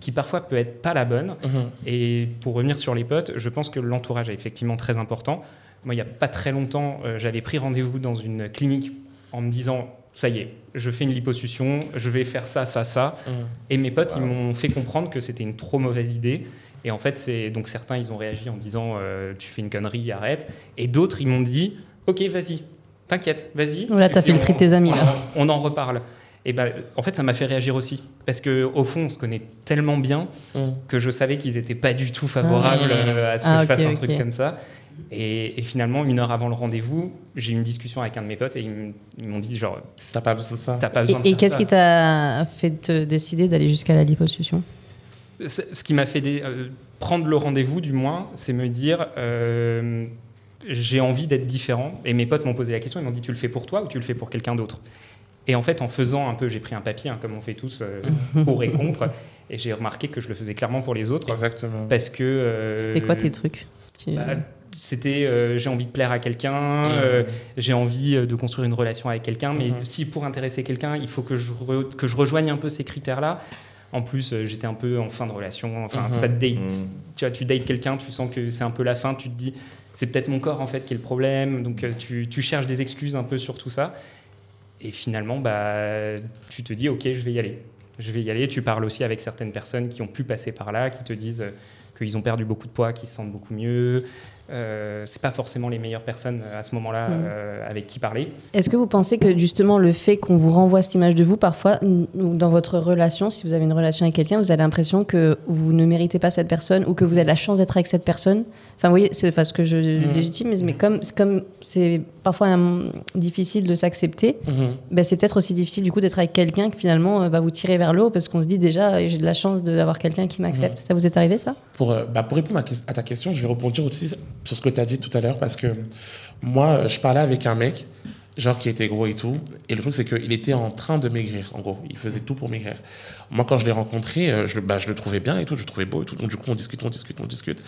qui parfois peut être pas la bonne.
Mhm.
Et pour revenir sur les potes, je pense que l'entourage est effectivement très important. Moi, il n'y a pas très longtemps, euh, j'avais pris rendez-vous dans une clinique en me disant ça y est, je fais une liposuction, je vais faire ça, ça, ça.
Mhm.
Et mes potes, ils m'ont fait comprendre que c'était une trop mauvaise idée. Et en fait, c'est donc certains, ils ont réagi en disant euh, tu fais une connerie, arrête. Et d'autres, ils m'ont dit ok, vas-y, t'inquiète, vas-y.
Là, t'as filtré
on-
tes amis, là.
On en reparle. Et ben, en fait, ça m'a fait réagir aussi. Parce qu'au fond, on se connaît tellement bien
Mm.
que je savais qu'ils n'étaient pas du tout favorables
Ah.
à ce que
Ah,
je fasse un truc comme ça. Et, et finalement, une heure avant le rendez-vous, j'ai eu une discussion avec un de mes potes et ils m'ont dit genre,
T'as pas besoin de ça.
pas
Et,
besoin
qu'est-ce qui t'a fait te décider d'aller jusqu'à la liposuction?
Ce qui m'a fait euh, prendre le rendez-vous, du moins, c'est me dire euh, j'ai envie d'être différent. Et mes potes m'ont posé la question ils m'ont dit tu le fais pour toi ou tu le fais pour quelqu'un d'autre? Et en fait, en faisant un peu, j'ai pris un papier, hein, comme on fait tous, euh, pour et contre, et j'ai remarqué que je le faisais clairement pour les autres.
Exactement.
Parce que. euh,
C'était quoi tes trucs? Si tu-
bah, C'était euh, j'ai envie de plaire à quelqu'un, euh, j'ai envie euh, de construire une relation avec quelqu'un, mais
Mhm.
si pour intéresser quelqu'un, il faut que je, re- que je rejoigne un peu ces critères-là. En plus, euh, j'étais un peu en fin de relation, enfin,
Mhm.
pas de date.
Mm.
Tu vois, tu dates quelqu'un, tu sens que c'est un peu la fin, tu te dis, c'est peut-être mon corps en fait qui est le problème, donc tu, tu cherches des excuses un peu sur tout ça. Et finalement, bah, tu te dis, ok, je vais y aller. Je vais y aller. Tu parles aussi avec certaines personnes qui ont pu passer par là, qui te disent qu'ils ont perdu beaucoup de poids, qu'ils se sentent beaucoup mieux. Euh, c'est pas forcément les meilleures personnes euh, à ce moment-là
Mhm.
euh, avec qui parler.
Est-ce que vous pensez que justement le fait qu'on vous renvoie cette image de vous, parfois, dans votre relation, si vous avez une relation avec quelqu'un, vous avez l'impression que vous ne méritez pas cette personne ou que vous avez la chance d'être avec cette personne? Enfin, vous voyez, c'est enfin, ce que je
Mhm.
légitimise, mais comme c'est comme c'est parfois difficile de s'accepter,
Mhm.
ben, c'est peut-être aussi difficile du coup d'être avec quelqu'un qui finalement euh, va vous tirer vers le haut parce qu'on se dit déjà j'ai de la chance d'avoir quelqu'un qui m'accepte. Ça vous est arrivé ça?
Pour, bah, pour répondre à ta question, je vais rebondir aussi sur ce que tu as dit tout à l'heure parce que moi, je parlais avec un mec, genre qui était gros et tout, et le truc c'est qu'il était en train de maigrir, en gros. Il faisait tout pour maigrir. Moi, quand je l'ai rencontré, euh, je, bah, je le trouvais bien et tout, je le trouvais beau et tout. Donc, du coup, on discute, on discute, on discute.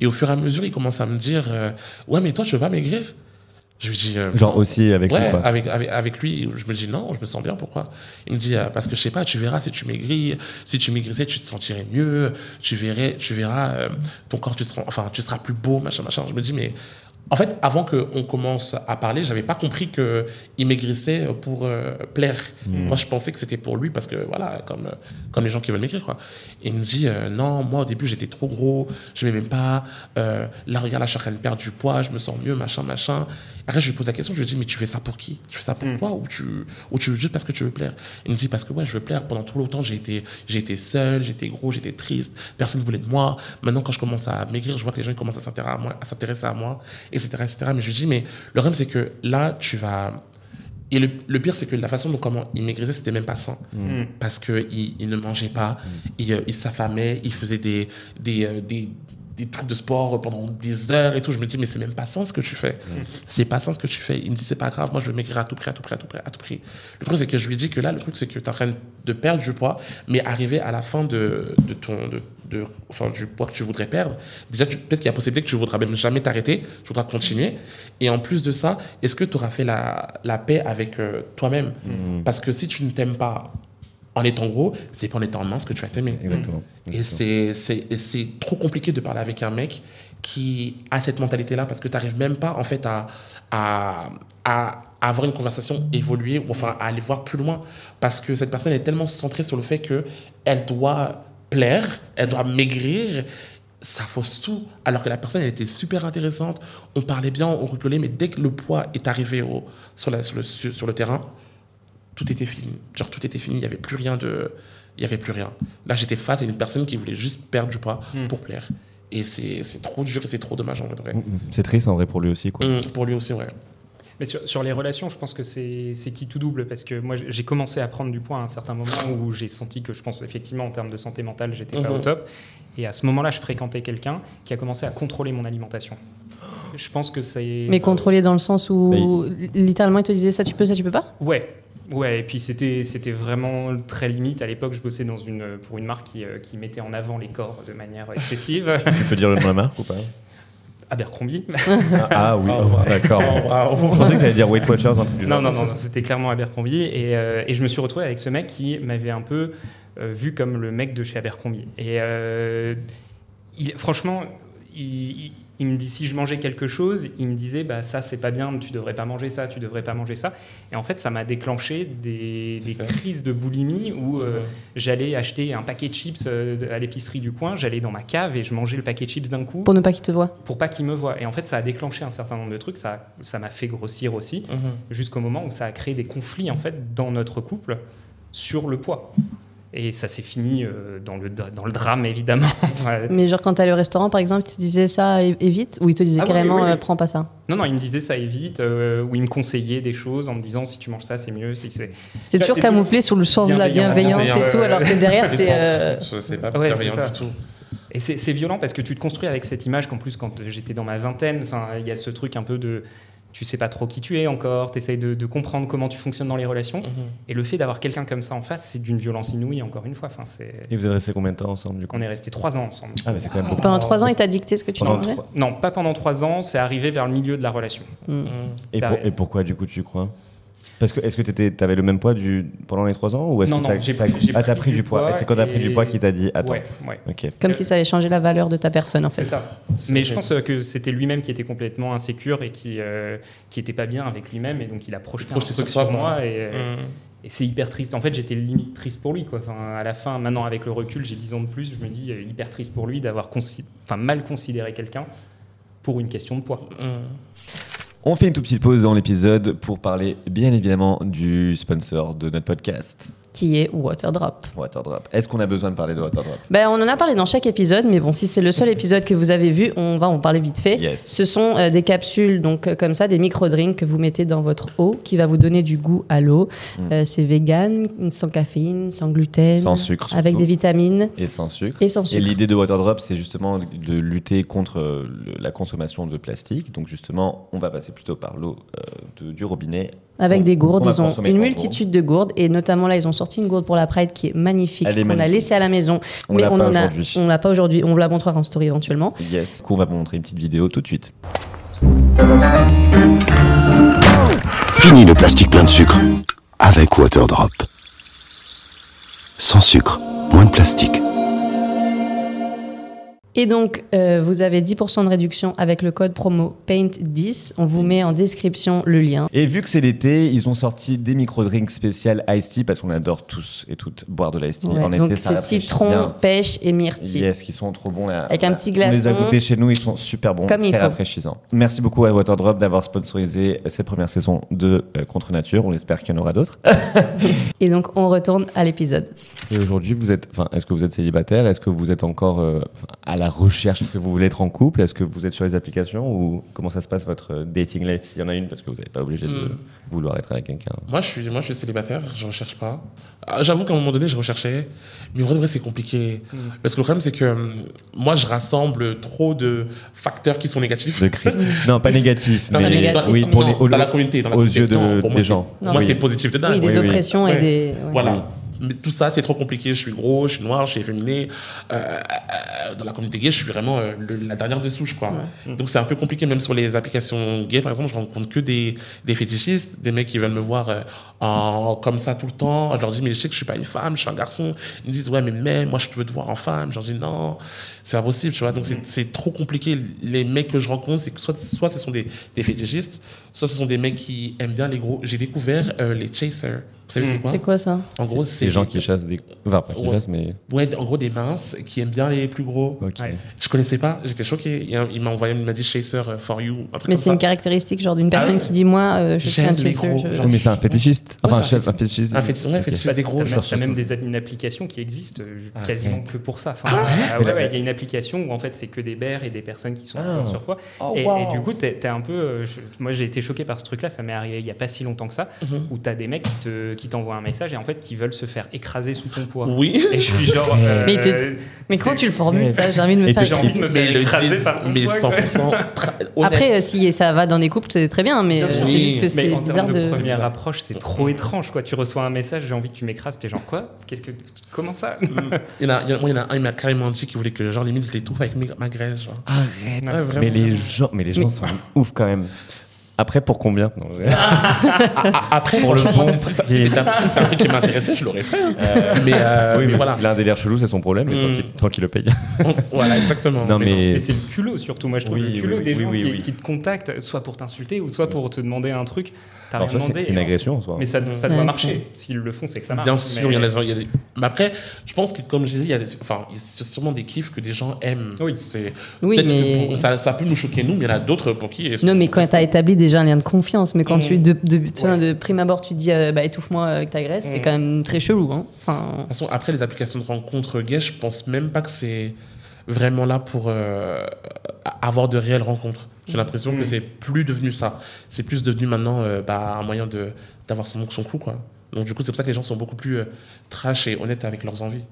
Et au fur et à mesure, il commence à me dire euh, Ouais, mais toi, tu veux pas maigrir? Je lui dis euh,
Genre aussi avec
Ouais,
lui, quoi.
avec, avec, avec lui, je me dis non, je me sens bien, pourquoi? Il me dit, euh, parce que je sais pas, tu verras si tu maigris, si tu maigrissais, tu te sentirais mieux, tu, verrais, tu verras euh, ton corps, tu seras, enfin, tu seras plus beau, machin, machin. Je me dis, mais en fait, avant qu'on commence à parler, j'avais pas compris qu'il maigrissait pour euh, plaire. Moi, je pensais que c'était pour lui, parce que voilà, comme, comme les gens qui veulent maigrir, quoi. Il me dit, euh, non, moi, au début, j'étais trop gros, je m'aimais pas, euh, là, regarde, là, je suis en train de perdre du poids, je me sens mieux, machin, machin. Après, je lui pose la question, je lui dis, mais tu fais ça pour qui? Tu fais ça pour toi ou tu, ou tu veux juste parce que tu veux plaire? Il me dit, parce que ouais, je veux plaire. Pendant tout longtemps, j'ai été, j'ai été seul, j'étais gros, j'étais triste, personne ne voulait de moi. Maintenant, quand je commence à maigrir, je vois que les gens ils commencent à s'intéresser à moi, à s'intéresser à moi, etc., etc. Mais je lui dis, mais le problème, c'est que là, tu vas. Et le, le pire, c'est que la façon dont comment il maigrissait, c'était même pas sain.
Mm.
Parce qu'il il ne mangeait pas, il, euh, il s'affamait, il faisait des, des, euh, des, des trucs de sport pendant des heures et tout. Je me dis, mais c'est même pas sain ce que tu fais. C'est pas sain ce que tu fais. Il me dit, c'est pas grave, moi je veux maigrir à tout prix, à tout prix, à tout prix, à tout prix. Le truc, c'est que je lui dis que là, le truc, c'est que tu es en train de perdre du poids, mais arriver à la fin de, de ton. De, de- enfin, du poids que tu voudrais perdre, déjà, peut-être qu'il y a possibilité que tu voudras même jamais t'arrêter, tu voudras continuer. Et en plus de ça, est-ce que tu auras fait la, la paix avec euh, toi-même? Parce que si tu ne t'aimes pas en étant gros, c'est pas en étant mince que tu vas t'aimer.
Exactement.
Et c'est- c'est et c'est trop compliqué de parler avec un mec qui a cette mentalité-là parce que tu n'arrives même pas en fait à, à, à avoir une conversation évoluée ou enfin à aller voir plus loin parce que cette personne est tellement centrée sur le fait que elle doit plaire, elle doit maigrir. Ça fausse tout. Alors que la personne, elle était super intéressante. On parlait bien, on rigolait, mais dès que le poids est arrivé au, sur, la- sur le, sur, sur le terrain, tout était fini. Genre, tout était fini. Il n'y avait plus rien de. Il n'y avait plus rien. Là, j'étais face à une personne qui voulait juste perdre du poids pour plaire. Et c'est trop dur et c'est trop dommage en vrai.
C'est triste en vrai pour lui aussi, quoi.
Hum, pour lui aussi, ouais.
Mais sur, sur les relations, je pense que c'est qui tout double parce que moi j'ai commencé à prendre du poids à un certain moment où j'ai senti que je pense effectivement en termes de santé mentale j'étais pas
Mhm.
au top. Et à ce moment-là je fréquentais quelqu'un qui a commencé à contrôler mon alimentation. Je pense que c'est
Mais contrôlé dans le sens où littéralement il te disait ça tu peux, ça tu peux pas?
Ouais. Ouais et puis c'était c'était vraiment très limite. À l'époque je bossais dans une pour une marque qui, euh, qui mettait en avant les corps de manière excessive.
Tu peux dire le nom de la marque ou pas?
Abercrombie
ah, ah oui,
Oh,
oh,
ouais.
d'accord.
Oh, waouh.
Je pensais que tu allais dire Weight Watchers, un truc du
Non,
genre.
non, non, non, c'était clairement Abercrombie. Et, euh, et je me suis retrouvé avec ce mec qui m'avait un peu euh, vu comme le mec de chez Abercrombie. Et euh, il, franchement, il, il- me dit si je mangeais quelque chose, il me disait bah ça c'est pas bien, tu devrais pas manger ça, tu devrais pas manger ça. Et en fait, ça m'a déclenché des, des crises de boulimie où euh, j'allais acheter un paquet de chips euh, à l'épicerie du coin, j'allais dans ma cave et je mangeais le paquet de chips d'un coup
Pour ne pas qu'il te voie.
pour pas qu'il me voie. Et en fait, ça a déclenché un certain nombre de trucs, ça ça m'a fait grossir aussi
Mhm.
jusqu'au moment où ça a créé des conflits en fait dans notre couple sur le poids. Et ça s'est fini euh, dans, le, dra- dans le drame, évidemment.
Mais genre, quand t'allais au restaurant, par exemple, il te disait ça, évite? Ou il te disait
Ah
carrément,
oui, oui.
euh, prends pas ça?
Non, non, il me disait ça évite, euh, ou il me conseillait des choses en me disant si tu manges ça, c'est mieux. Si c'est...
C'est toujours
c'est
camouflé sous le sens de la bienveillance et tout, alors que derrière, c'est. euh,
je sais pas
Ouais,
bienveillant
c'est
du tout.
Et c'est, c'est violent parce que tu te construis avec cette image qu'en plus, quand j'étais dans ma vingtaine, enfin, il y a ce truc un peu de. Tu sais pas trop qui tu es encore, tu essayes de, de comprendre comment tu fonctionnes dans les relations.
Mhm.
Et le fait d'avoir quelqu'un comme ça en face, c'est d'une violence inouïe, encore une fois. Enfin.
Et vous êtes restés combien de temps ensemble du coup?
On est restés trois ans ensemble.
Ah, mais c'est quand même beaucoup.
Pendant trois ans, il t'a dicté ce que tu mangeais
trois-
Non, pas pendant trois ans, c'est arrivé vers le milieu de la relation.
Mm.
Mhm.
Et, pour- et pourquoi du coup tu crois? Parce que est-ce que tu avais le même poids du, pendant les trois ans ou est-ce
Non,
que
non,
t'as-
j'ai
t'as-
pris- j'ai
ah, t'as
pris du
poids.
poids
Et c'est quand t'as pris
et-
du poids qu'il t'a dit attends.
Ouais, ouais.
Ok.
Comme si ça avait changé la valeur de ta personne, en fait.
C'est ça. Mais je pense euh, que c'était lui-même qui était complètement insécure et qui euh, qui était pas bien avec lui-même et donc il a projeté un
Projeté
truc
sur
sur,
toi, quoi.
moi et, euh,
Mhm.
et c'est hyper triste. En fait, j'étais limite triste pour lui quoi. Enfin, à la fin, maintenant avec le recul, j'ai 10 ans de plus, je me dis euh, hyper triste pour lui d'avoir consi- enfin mal considéré quelqu'un pour une question de poids.
Mhm.
On fait une toute petite pause dans l'épisode pour parler bien évidemment du sponsor de notre podcast,
Qui est Waterdrop.
Waterdrop. Est-ce qu'on a besoin de parler de Waterdrop?
Ben, on en a parlé dans chaque épisode, mais bon, si c'est le seul épisode que vous avez vu, on va en parler vite fait.
Yes.
Ce sont euh, des capsules, donc euh, comme ça, des micro-drinks que vous mettez dans votre eau, qui va vous donner du goût à l'eau.
Mm.
Euh, c'est vegan, sans caféine, sans gluten,
Sans sucre.
avec des vitamines
Et sans sucre.
et sans
Et
sucre.
l'idée de Waterdrop, c'est justement de lutter contre le- la consommation de plastique. Donc justement, on va passer plutôt par l'eau de- du robinet.
Avec des gourdes, ils ont une multitude de gourdes et notamment là, ils ont sorti une gourde pour la Pride qui est magnifique, qu'on a laissée à la maison,
On
mais on
pas
en a,
aujourd'hui.
on l'a pas aujourd'hui. On vous la montrera en story éventuellement.
Yes. Du coup, on va vous montrer une petite vidéo tout de suite.
Fini le plastique plein de sucre avec Waterdrop. Sans sucre, moins de plastique.
Et donc, euh, vous avez 10% de réduction avec le code promo PAINT10. On vous met en description le lien.
Et vu que c'est l'été, ils ont sorti des micro-drinks spécial Ice Tea parce qu'on adore tous et toutes boire de l'Ice Tea.
Ouais,
en
donc,
été,
c'est citron,
bien.
pêche et myrtille.
Yes, qui sont trop bons là.
Avec un petit
On les a
glaçon.
goûtés chez nous, ils sont super bons,
Comme il
très
faut.
rafraîchissants. Merci beaucoup à Waterdrop d'avoir sponsorisé cette première saison de euh, Contre Nature. On espère qu'il y en aura d'autres.
Et donc, on retourne à l'épisode.
Et aujourd'hui, vous êtes, enfin, est-ce que vous êtes célibataire? Est-ce que vous êtes encore euh, à la recherche Est-ce que vous voulez être en couple? Est-ce que vous êtes sur les applications? Ou comment ça se passe votre dating life s'il y en a une? Parce que vous n'êtes pas obligé de
Hmm.
vouloir être avec quelqu'un.
Moi, je suis, moi, je suis célibataire, je recherche pas. Ah, J'avoue qu'à un moment donné, je recherchais, mais en vrai, c'est compliqué. Parce que le problème, c'est que hum, moi, je rassemble trop de facteurs qui sont négatifs.
De cri- non, pas négatif,
Non,
mais
Pas négatif,
oui,
mais-
pour
Non,
les, au-
dans la communauté, dans la
aux yeux de-
Non, pour moi,
des
c'est-
gens.
Moi,
Oui.
c'est positif de dingue.
oui, des
oui, oui.
oppressions et
Ouais.
des. ouais.
Voilà. Mais tout ça, c'est trop compliqué. Je suis gros, je suis noir, je suis efféminé. Euh, euh, dans la communauté gay, je suis vraiment euh, le- la dernière de souche, quoi. Donc c'est un peu compliqué, même sur les applications gays, par exemple, je rencontre que des, des fétichistes, des mecs qui veulent me voir euh, en, comme ça tout le temps. Je leur dis, mais je sais que je suis pas une femme, je suis un garçon. Ils me disent, ouais, mais même, moi, je veux te voir en femme. Je leur dis, non, c'est pas possible, tu vois. Donc c'est- c'est trop compliqué. Les mecs que je rencontre, c'est que soit, soit ce sont des, des fétichistes, soit ce sont des mecs qui aiment bien les gros. J'ai découvert euh, les chasers. Savez, c'est quoi
C'est quoi ça
En gros, c'est
Ces gens qui chassent des. Enfin, pas qui
Ouais.
chassent, mais.
Ouais, en gros, des minces qui aiment bien les plus gros.
Ok.
Ouais.
Je connaissais pas, j'étais choqué. Il, y a il m'a envoyé, il m'a dit Chaser euh, for you, un truc
Mais c'est une caractéristique genre d'une personne
Ah ouais.
qui dit moi euh, je suis un chaser.
gros,
je-
mais c'est un fétichiste. Enfin,
Ouais,
un chef, un fétichiste.
Un fétiche- ouais,
Ok.
fétichiste des gros. Genre.
même- t'as même des, une application qui existe euh,
Ah,
quasiment que pour ça. Enfin, ah ouais, ouais, il y a une application où en fait c'est que des bears et des personnes qui sont
Ah.
en surpoids.
Oh,
et,
wow.
et du coup, t'es un peu. moi, j'ai été choqué par ce truc-là. Ça m'est arrivé il y a pas si longtemps que ça,
Mhm.
où t'as des mecs qui te- qui t'envoient un message et en fait qui veulent se faire écraser sous ton poids.
Oui.
Et je suis genre. euh,
Mais il te- Mais comment tu le formules ça J'ai envie de me faire.
envie de me
Mais
faire écraser par ton
mais
poids,
100%
quoi.
tra- honnête.
Après, euh, si ça va dans des couples, c'est très bien, mais euh, c'est juste que
Mais
c'est
en
bizarre
termes de,
de.
première approche, c'est trop étrange, quoi. Tu reçois un message, j'ai envie que tu m'écrases, t'es genre quoi Qu'est-ce que comment ça
Il y en a, il y en a- moi, il y en a un, il m'a carrément dit qu'il voulait que, genre, limite, je l'étouffe avec ma graisse, genre.
Arrête.
Ouais.
Mais les gens, mais les gens sont ouf quand même. Après, pour combien Non,
Ah, Après,
Pour le bon prix.
c'était un, truc qui m'intéressait, je l'aurais fait. hein. mais, euh,
oui,
mais
mais
voilà.
s'il a un délire chelou, c'est son problème, mais tant
Mm.
qu'il- tant qu'il le paye.
voilà, exactement.
Non, mais.
Mais c'est le culot surtout, moi je trouve
Oui,
le culot
oui,
des
oui,
gens
oui,
qui,
oui.
qui te contactent, soit pour t'insulter ou soit pour te demander un truc. T'as rien
c'est
demandé.
c'est une
hein.
agression en soi.
Mais ça, ça
Ouais,
doit
c'est-
marcher. S'ils le font, c'est que ça marche.
Bien sûr,
Mais-
il y en a, il y a des... Mais après, je pense que, comme je disais, il y a des... enfin, a sûrement des kiffs que des gens aiment.
Oui.
C'est...
Oui, mais-
pour- ça, ça peut nous choquer, nous, mais il y en a d'autres pour qui...
Non, mais quand tu as établi déjà un lien de confiance, mais quand
Mhm.
tu, de, de, tu
Ouais.
de prime abord, tu te dis euh, bah, étouffe-moi avec ta graisse, c'est
Mhm.
quand même très chelou. Hein. Enfin,
De toute façon, après les applications de rencontres gays, je pense même pas que c'est vraiment là pour euh, avoir de réelles rencontres. J'ai l'impression que
Mm.
c'est plus devenu ça. C'est plus devenu maintenant euh, bah, un moyen de d'avoir son, son coup, quoi. Donc du coup, c'est pour ça que les gens sont beaucoup plus euh, trash et honnêtes avec leurs envies.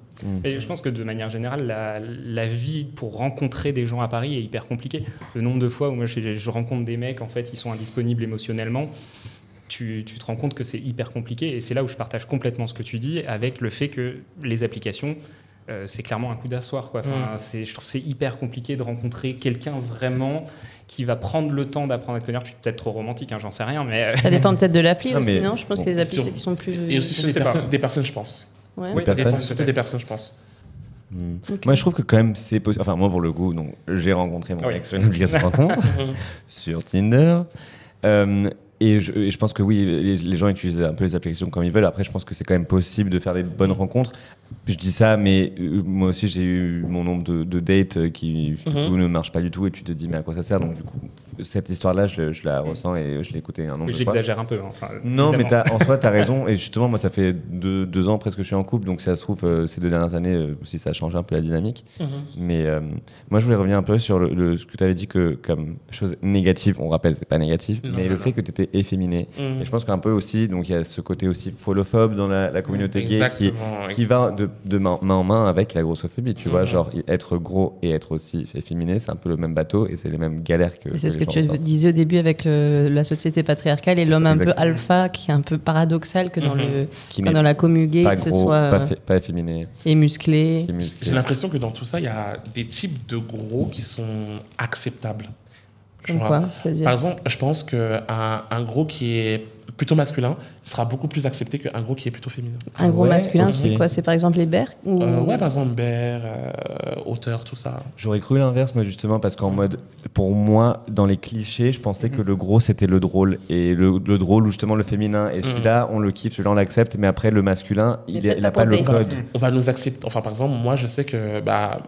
Et je pense que de manière générale, la, la vie pour rencontrer des gens à Paris est hyper compliquée. Le nombre de fois où moi je, je rencontre des mecs, en fait, ils sont indisponibles émotionnellement, tu, tu te rends compte que c'est hyper compliqué. Et c'est là où je partage complètement ce que tu dis avec le fait que les applications, euh, c'est clairement un coup d'asseoir. Quoi. Enfin, c'est- Je trouve que c'est hyper compliqué de rencontrer quelqu'un vraiment qui va prendre le temps d'apprendre à te connaître. Je suis peut-être trop romantique, hein, j'en sais rien, mais. euh,
ça dépend peut-être de l'appli
Non,
aussi,
mais
non Je pense
bon,
que les applis
sur-
sont plus.
Et aussi sur des des personnes, je pense.
Ouais.
Oui,
Des
Des
personnes.
des personnes, je pense.
Ok.
Moi, je trouve que quand même, c'est possible. Enfin, moi, pour le coup, donc, j'ai rencontré mon
Oui.
ex sur une application de rencontre, sur Tinder. Euh, et, je, et je pense que oui, les, les gens utilisent un peu les applications comme ils veulent. Après, je pense que c'est quand même possible de faire des bonnes rencontres. Je dis ça, mais euh, moi aussi, j'ai eu mon nombre de, de dates qui du
Mhm.
coup, ne marchent pas du tout. Et tu te dis, mais à quoi ça sert? Donc, du coup, cette histoire-là, je, je la ressens et je l'ai écoutée un nombre de fois.
J'exagère un peu. hein, Enfin,
Non, mais en soi, tu as raison. Et justement, moi, ça fait deux, deux ans presque que je suis en couple. Donc, ça se trouve, euh, ces deux dernières années, euh, aussi, ça a changé un peu la dynamique. Mais euh, moi, je voulais revenir un peu sur le, le- ce que tu avais dit que, comme chose négative, on rappelle, c'est pas négatif,
Non,
mais
non,
le
non.
fait que tu étais efféminé.
Mhm.
Et je pense qu'un peu aussi, donc il y a ce côté aussi folophobe dans la, la communauté gay qui, qui va de, de main, main en main avec la grossophobie. Tu vois,
Mhm.
genre être gros et être aussi efféminé, c'est un peu le même bateau et c'est les mêmes galères que.
C'est ce tu disais au début avec le- la société patriarcale et l'homme un peu alpha qui est un peu paradoxal que dans,
Mhm.
le,
Qui
dans la commu gay,
pas
que ce soit
pas, fait- pas efféminé.
et musclé.
qui est musclé.
J'ai l'impression que dans tout ça, il y a des types de gros qui sont acceptables.
Comme quoi C'est-à-dire
Par exemple, je pense qu'un un gros qui est plutôt masculin sera beaucoup plus accepté qu'un gros qui est plutôt féminin.
Un gros
Ouais,
masculin, c'est quoi? C'est par exemple les berks ou...
Euh, ouais, par exemple, Bear, euh, Auteur, tout ça.
J'aurais cru l'inverse, moi, justement, parce qu'en mode, pour moi, dans les clichés, je pensais que le gros, c'était le drôle. Et le, le drôle, ou justement, le féminin. Et celui-là, on le kiffe, celui-là, on l'accepte. Mais après, le masculin, il n'a
pas
le code.
On va nous accepter. Enfin, par exemple, moi, je sais que, bah,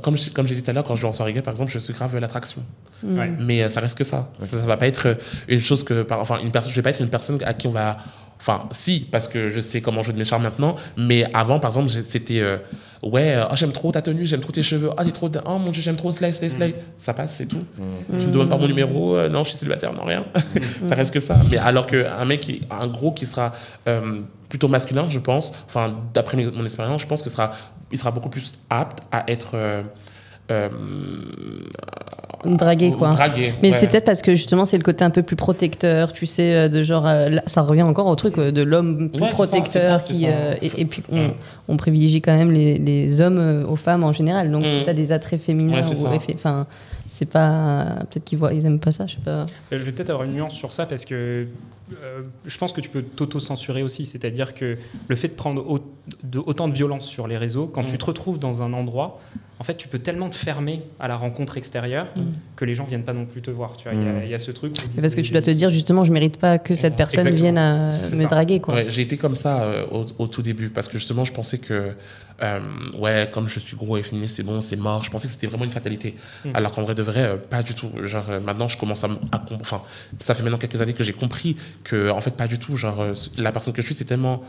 comme, je- comme j'ai dit tout à l'heure, quand je vais en soirée gay, par exemple, je suis grave l'attraction.
Ouais.
Mais euh, ça reste que ça. ça. ça va pas être euh, une chose que. par- Enfin, une personne, je vais pas être une personne à qui on va. Enfin, si, parce que je sais comment jouer de mes charmes maintenant. Mais avant, par exemple, c'était. euh, ouais, euh, oh, j'aime trop ta tenue, j'aime trop tes cheveux. Oh, t'es trop. Oh mon dieu, j'aime trop Slay, Slay, Slay. Ça passe, c'est tout. Je me demande pas mon numéro. euh, non, je suis célibataire, non, rien. ça reste que ça. Mais alors qu'un mec, qui- un gros qui sera. euh, plutôt masculin, je pense. Enfin, d'après mon expérience, je pense que sera, il sera beaucoup plus apte à être. Euh,
Dragué, quoi.
Dragué,
Mais
ouais.
c'est peut-être parce que justement c'est le côté un peu plus protecteur, tu sais, euh, de genre, euh, là, ça revient encore au truc de l'homme plus
Ouais, c'est ça,
protecteur
ça,
qui, euh, et, et puis on,
Mm.
on privilégie quand même les, les hommes aux femmes en général. Donc si
Mm.
t'as des attraits féminins
Ouais,
ou enfin, c'est pas peut-être qu'ils voient, ils aiment pas ça, je sais pas.
Je vais peut-être avoir une nuance sur ça parce que euh, je pense que tu peux t'auto-censurer aussi. C'est-à-dire que le fait de prendre au- de, autant de violence sur les réseaux, quand
Mm.
tu te retrouves dans un endroit, en fait, tu peux tellement te fermer à la rencontre extérieure que les gens viennent pas non plus te voir. Tu vois, il y a-
Mm.
il y, a ce truc. où-
Mais parce que tu dois te dire justement, je mérite pas que cette personne
Exactement.
vienne à me
ça.
draguer, quoi.
Ouais, j'ai été comme ça euh, au, au tout début parce que justement je pensais que euh, ouais comme je suis gros et féministe c'est bon c'est mort. Je pensais que c'était vraiment une fatalité.
Mm.
alors qu'en vrai de vrai euh, pas du tout. Genre euh, maintenant je commence à, à enfin ça fait maintenant quelques années que j'ai compris que en fait pas du tout. Genre la personne que je suis c'est tellement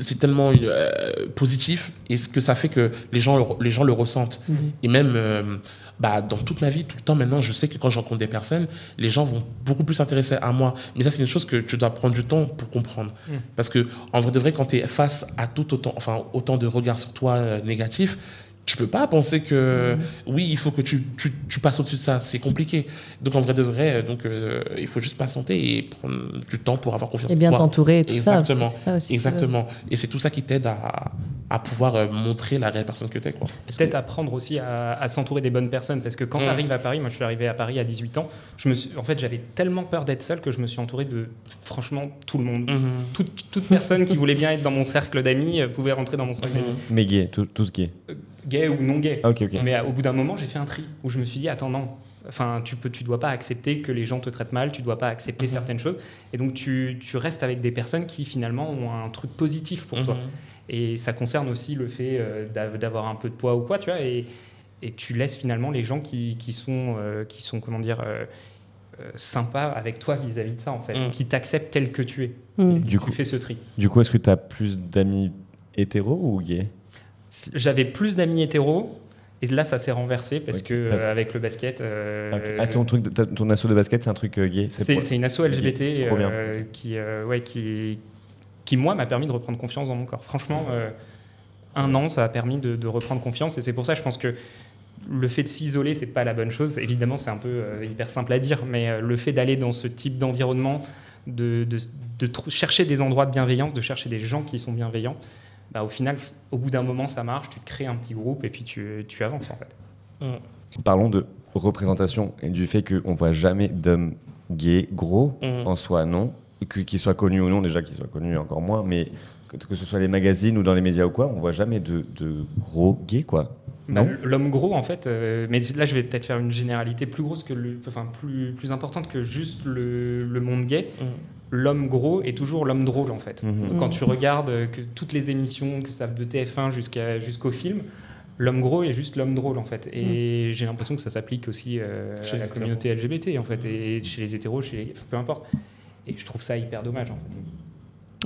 c'est tellement euh, positif et ce que ça fait que les gens le, les gens le ressentent et même euh, bah, dans toute ma vie, tout le temps maintenant, je sais que quand je rencontre des personnes, les gens vont beaucoup plus s'intéresser à moi. Mais ça, c'est une chose que tu dois prendre du temps pour comprendre. Parce que, en vrai de vrai, quand tu es face à tout autant, enfin, autant de regards sur toi euh, négatifs, tu peux pas penser que oui, il faut que tu, tu, tu passes au-dessus de ça. C'est compliqué. Donc, en vrai de vrai, euh, donc, euh, il faut juste patienter et prendre du temps pour avoir confiance
Et
en
bien
toi.
t'entourer et tout
Exactement.
ça aussi.
Exactement. Et c'est tout ça qui t'aide à, à pouvoir euh, montrer la réelle personne que tu es. Quoi.
Peut-être apprendre aussi à, à s'entourer des bonnes personnes parce que quand
Mm.
tu arrives à Paris, moi je suis arrivé à Paris à 18 ans, je me suis, en fait j'avais tellement peur d'être seul que je me suis entouré de franchement tout le monde.
Mhm.
Toute, toute personne qui voulait bien être dans mon cercle d'amis pouvait rentrer dans mon cercle d'amis.
Mhm.
Mais gay, tout, tout ce qui est.
Euh, Gay ou non gay. Mais euh, au bout d'un moment, j'ai fait un tri où je me suis dit attends non, Enfin, tu peux, tu dois pas accepter que les gens te traitent mal, tu dois pas accepter certaines choses. Et donc, tu, tu restes avec des personnes qui finalement ont un truc positif pour toi.
Mhm.
Et ça concerne aussi le fait euh, d'av- d'avoir un peu de poids ou quoi, tu vois. Et, et tu laisses finalement les gens qui, qui sont, euh, qui sont, comment dire, euh, euh, sympas avec toi vis-à-vis de ça, en fait,
Mm.
qui t'acceptent tel que tu es.
Mm.
Et
Du
tu
coup-
fais ce tri.
Du coup, est-ce que tu as plus d'amis hétéros ou gays?
J'avais plus d'amis hétéros. Et là, ça s'est renversé parce
Ok,
que
parce-
euh, avec le basket, euh.
Ah, ton, truc, ton assaut de basket, c'est un truc euh, gay
c'est
pour-
une asso LGBT euh, qui, ouais, qui, qui, moi, m'a permis de reprendre confiance dans mon corps. Franchement, un an, ça a permis de, de reprendre confiance. Et c'est pour ça, je pense que le fait de s'isoler, c'est pas la bonne chose. Évidemment, c'est un peu hyper simple à dire, mais le fait d'aller dans ce type d'environnement, de, de, de trou- chercher des endroits de bienveillance, de chercher des gens qui sont bienveillants, bah, au final, au bout d'un moment, ça marche. Tu te crées un petit groupe et puis tu, tu avances en fait.
Parlons de représentation et du fait qu'on voit jamais d'hommes gays gros
Mhm.
en soi, non. Qu'ils soient connus ou non, déjà qu'ils soient connus encore moins, mais que, que ce soit les magazines ou dans les médias ou quoi, on voit jamais de, de gros gays, quoi.
Bah, L'homme gros, en fait, euh, mais là je vais peut-être faire une généralité plus grosse que le, enfin plus, plus importante que juste le, le monde gay.
Mhm.
L'homme gros est toujours l'homme drôle en fait.
Mhm.
Quand tu regardes euh, que toutes les émissions, que ça de TF1 jusqu'à jusqu'au film, l'homme gros est juste l'homme drôle en fait. Et j'ai l'impression que ça s'applique aussi euh,
Chez
à la
hétéros.
communauté LGBT en fait, et chez les hétéros, chez les- peu importe. Et je trouve ça hyper dommage en fait.